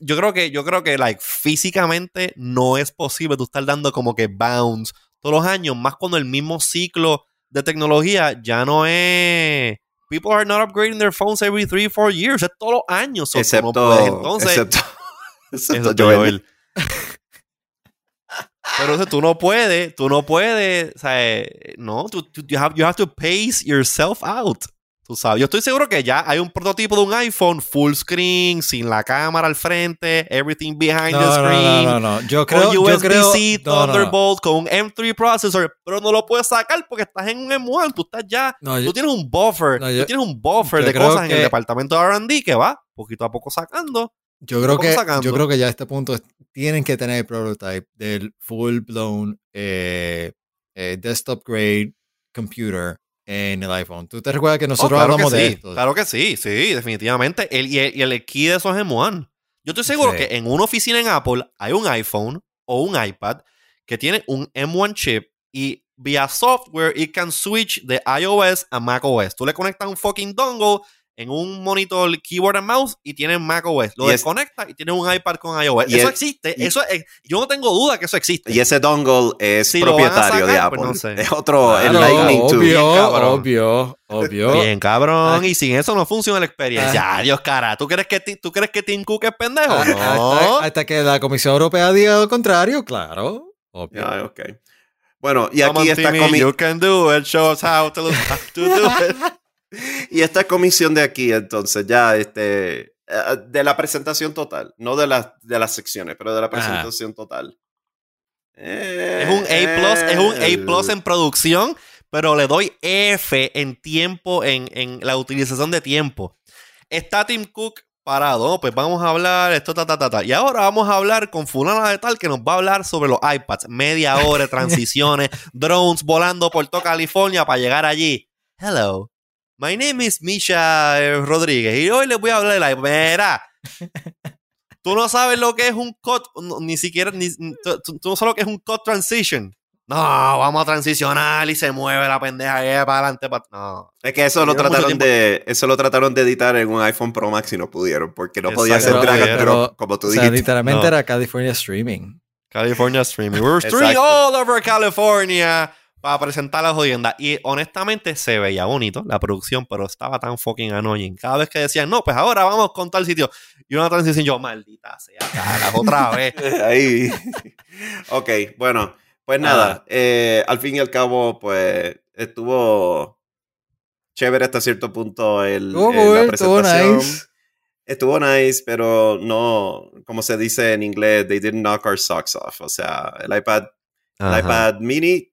yo creo que, yo creo que, like, físicamente no es posible tú estar dando como que bounce todos los años, más cuando el mismo ciclo de tecnología ya no es. People are not upgrading their phones every three, four years. Es todos los años. tú no excepto, puedes. Entonces, excepto, excepto Joel. Joel. Pero o sea, tú no puedes, tú no puedes, o sea, eh, no, tú, tú- you, have, you have to pace yourself out. Tú sabes, yo estoy seguro que ya hay un prototipo de un iPhone full screen, sin la cámara al frente, everything behind No, the screen, no, no, no. Yo con creo, yo creo, USB-C. Thunderbolt, con un M3 processor, pero no lo puedes sacar porque estás en un M1, tú estás ya, yo- tú tienes un buffer, yo- tú tienes un buffer de cosas en el que- departamento de R&D que va poquito a poco sacando. Yo creo, que, sacando. yo creo que ya a este punto tienen que tener el prototype del full blown eh, eh, desktop grade computer en el iPhone. ¿Tú te recuerdas que Oh, nosotros claro hablamos que de esto? Claro que sí, sí, definitivamente. El, y, el, y el key de esos es M1. Yo estoy seguro Sí. que en una oficina en Apple hay un iPhone o un iPad que tiene un M1 chip y vía software it can switch de iOS a macOS. Tú le conectas un fucking dongle en un monitor keyboard and mouse y tienes macOS. Lo Y es- desconectas y tienes un iPad con iOS. y eso es- existe. y- eso es- yo no tengo duda que eso existe. Y ese dongle es Si propietario de Apple. pues no sé. Es otro, el Claro, Lightning 2. obvio, Bien, cabrón. obvio, obvio. Bien, cabrón. Ah. y sin eso no funciona la experiencia. Ah. Adiós, cara. ¿Tú crees que, ¿tú crees que Tim Cook es pendejo? Ah, no. hasta, hasta que la Comisión Europea diga lo contrario, claro. Obvio. Ya, ok. Bueno, y Come aquí on, esta, Timmy, comi- You can do it. Show us how to, how to do it. y esta comisión de aquí, entonces, ya este, eh, de la presentación total, no de, las de las secciones, pero de la presentación total. Es un A plus, es un A plus en producción, pero le doy F en tiempo, en, en la utilización de tiempo. Está Tim Cook parado, pues vamos a hablar esto, ta, ta, ta, ta. Y ahora vamos a hablar con fulana de tal que nos va a hablar sobre los iPads. Media hora, transiciones, drones volando por toda California para llegar allí. Hello, my name is Misha eh, Rodríguez y hoy les voy a hablar del iPad. Mira, tú no sabes lo que es un cut, no, ni siquiera, ni, tú, tú no sabes lo que es un cut transition. No, vamos a transicionar y se mueve la pendeja ahí para adelante. No. Es que eso lo trataron de eso lo trataron de editar en un iPhone Pro Max y no pudieron porque no podía hacer drag and drop como tú o sea, dijiste. literalmente No. era California Streaming. California Streaming. We're streaming Exacto. all over California para presentar la jodienda. Y honestamente se veía bonito la producción, pero estaba tan fucking annoying. Cada vez que decían, no, pues ahora vamos con tal sitio. Y una transición, yo, maldita sea, carajo, otra vez. Ahí. ok, bueno, pues nada, eh, al fin y al cabo, pues estuvo chévere hasta cierto punto el, eh, la presentación. nice. Estuvo nice, pero no, como se dice en inglés, they didn't knock our socks off. O sea, el iPad, el iPad mini,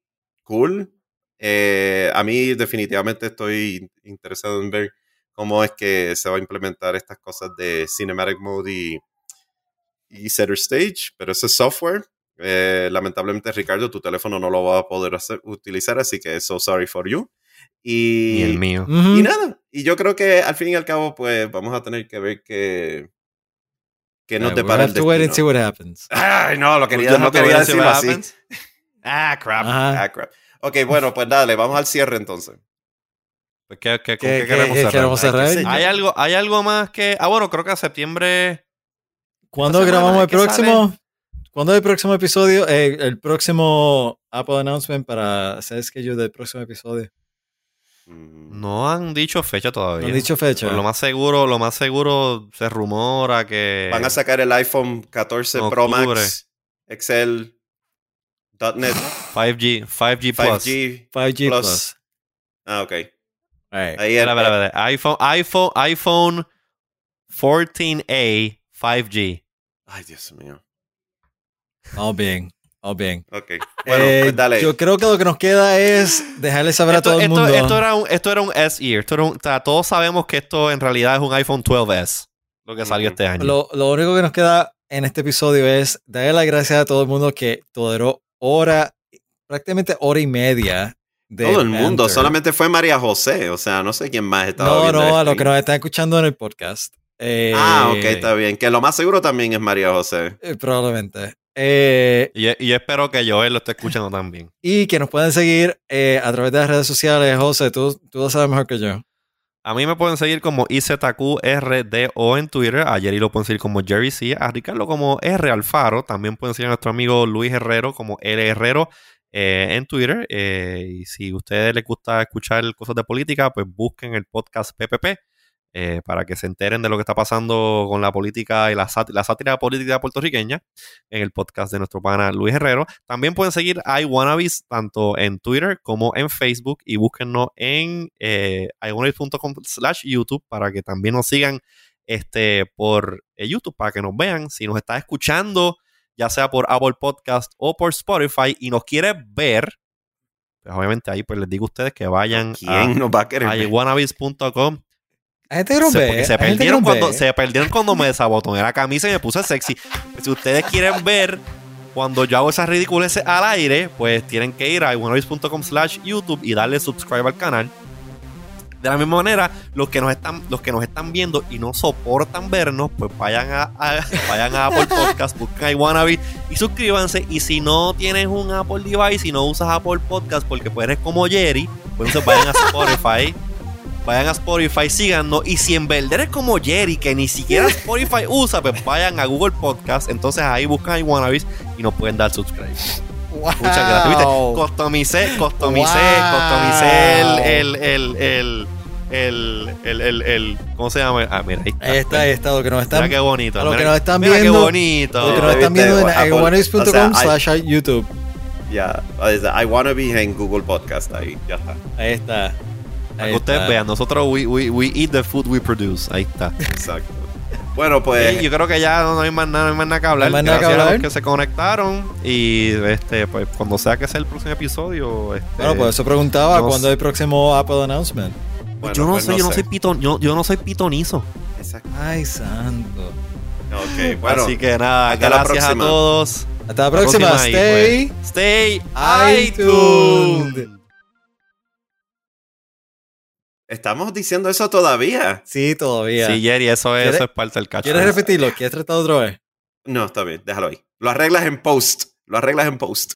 cool. Eh, a mí definitivamente estoy interesado en ver cómo es que se va a implementar estas cosas de Cinematic Mode y, y Center Stage, pero eso es software. Eh, lamentablemente, Ricardo, tu teléfono no lo va a poder hacer- utilizar, así que so sorry for you. Y, Y el mío. Y nada, y yo creo que al fin y al cabo, pues vamos a tener que ver que, que Yeah, we'll depara el have to wait and see destino. what happens. Ay, no, lo quería, no quería what así. Ah, crap. Ajá. Ah, crap. Ok, bueno, pues dale, vamos al cierre entonces. Pues, ¿qué, qué, con ¿Qué- qué qué- queremos cerrar? queremos cerrar? ¿Hay algo, ¿Hay algo más que...? Ah, bueno, creo que a septiembre... ¿Cuándo grabamos el próximo? ¿Cuándo es el próximo episodio? Eh, el próximo Apple announcement para hacer schedule del próximo episodio. Mm, No han dicho fecha todavía. No han dicho fecha. Pero lo más seguro, lo más seguro se rumora que... Van a sacar el iPhone 14 Pro. Max Excel, .NET, 5G, 5G Plus. 5G. 5G Plus. Plus. Ah, ok. Right. Ahí Espera, espera, espera. iPhone, iPhone, iPhone 14A 5G. Ay, Dios mío. All bien. All bien. Ok. Bueno, Eh, pues dale. Yo creo que lo que nos queda es dejarle saber a Esto, todo el esto- mundo. esto era un, esto era un SE. Esto era un- o sea, todos sabemos que esto en realidad es un iPhone 12S. Lo que salió este año. Lo, lo único que nos queda en este episodio es darle las gracias a todo el mundo que toleró hora, prácticamente hora y media. De Todo el mundo, solamente fue María José. O sea, no sé quién más estaba No, viendo no, a los que nos están escuchando en el podcast. Eh, Ah, ok, está bien. Que lo más seguro también es María José. eh, probablemente. Eh, Y, y espero que Joel lo esté escuchando también. y que nos pueden seguir eh, a través de las redes sociales. José, tú, tú lo sabes mejor que yo. A mí me pueden seguir como IZQRDO en Twitter. A Jerry lo pueden seguir como Jerry C. A Ricardo como R Alfaro. También pueden seguir a nuestro amigo Luis Herrero como L Herrero eh, en Twitter. Eh, y si a ustedes les gusta escuchar cosas de política, pues busquen el podcast PPP. Eh, para que se enteren de lo que está pasando con la política y la, sát- la sátira política puertorriqueña en el podcast de nuestro pana Luis Herrero. También pueden seguir a iWannabes tanto en Twitter como en Facebook y búsquennos en eh, slash YouTube para que también nos sigan este, por eh, YouTube, para que nos vean. Si nos está escuchando, ya sea por Apple Podcast o por Spotify y nos quiere ver, pues obviamente ahí pues les digo a ustedes que vayan ¿Quién nos va a a iwannabes.com Hay gente se, ve, se perdieron cuando ve. se perdieron cuando me desabotoné la camisa y me puse sexy. Si ustedes quieren ver cuando yo hago esas ridiculeces al aire, pues tienen que ir a iwannabes.com slash YouTube y darle subscribe al canal. De la misma manera, los que nos están, los que nos están viendo y no soportan vernos, pues vayan a, a- vayan a Apple Podcast, busquen iWannabes y suscríbanse. Y si no tienes un Apple device y no usas Apple Podcast porque pues eres como Jerry, pues entonces vayan a Spotify. Vayan a Spotify, síganos. Y si en verdad eres como Jerry, que ni siquiera Spotify usa, pues vayan a Google Podcast. Entonces ahí buscan iWannabes y nos pueden dar subscribe. Muchas gracias. ¿Viste? Customicé, customicé, Wow. customicé el, el, el, el, el, el, el, el- ¿cómo se llama? Ah, mira, ahí está. Ahí está, ahí está. Lo que nos están, Mira qué bonito. lo mira, que nos están mira viendo- qué bonito. lo que nos están viendo en hay- slash YouTube. Ya, es I wanna be en Google Podcast ahí, ya está. Ahí está. Para que ustedes vean, nosotros we, we, we eat the food we produce. Ahí está. Exacto. Bueno, pues Sí, yo creo que ya no hay más nada, no hay más nada que hablar. No hay más nada que Gracias a los que se conectaron. Y este, pues cuando sea que sea el próximo episodio. Este, Bueno, por eso preguntaba cuándo sé. el próximo Apple announcement. bueno, yo no pues soy, yo no sé. soy pitón, yo, yo no soy pitonizo. Exacto. Ay, santo. Ok, bueno. Así que nada, hasta la gracias a todos. Hasta la próxima. próxima ahí, Stay. pues. Stay iTuned. Estamos diciendo eso todavía. Sí, todavía. Sí, Jerry, eso es, ¿Quieres- eso es parte del cacho. ¿Quieres repetirlo? ¿Quieres tratar otra vez? No, está bien, déjalo ahí. Lo arreglas en post. Lo arreglas en post.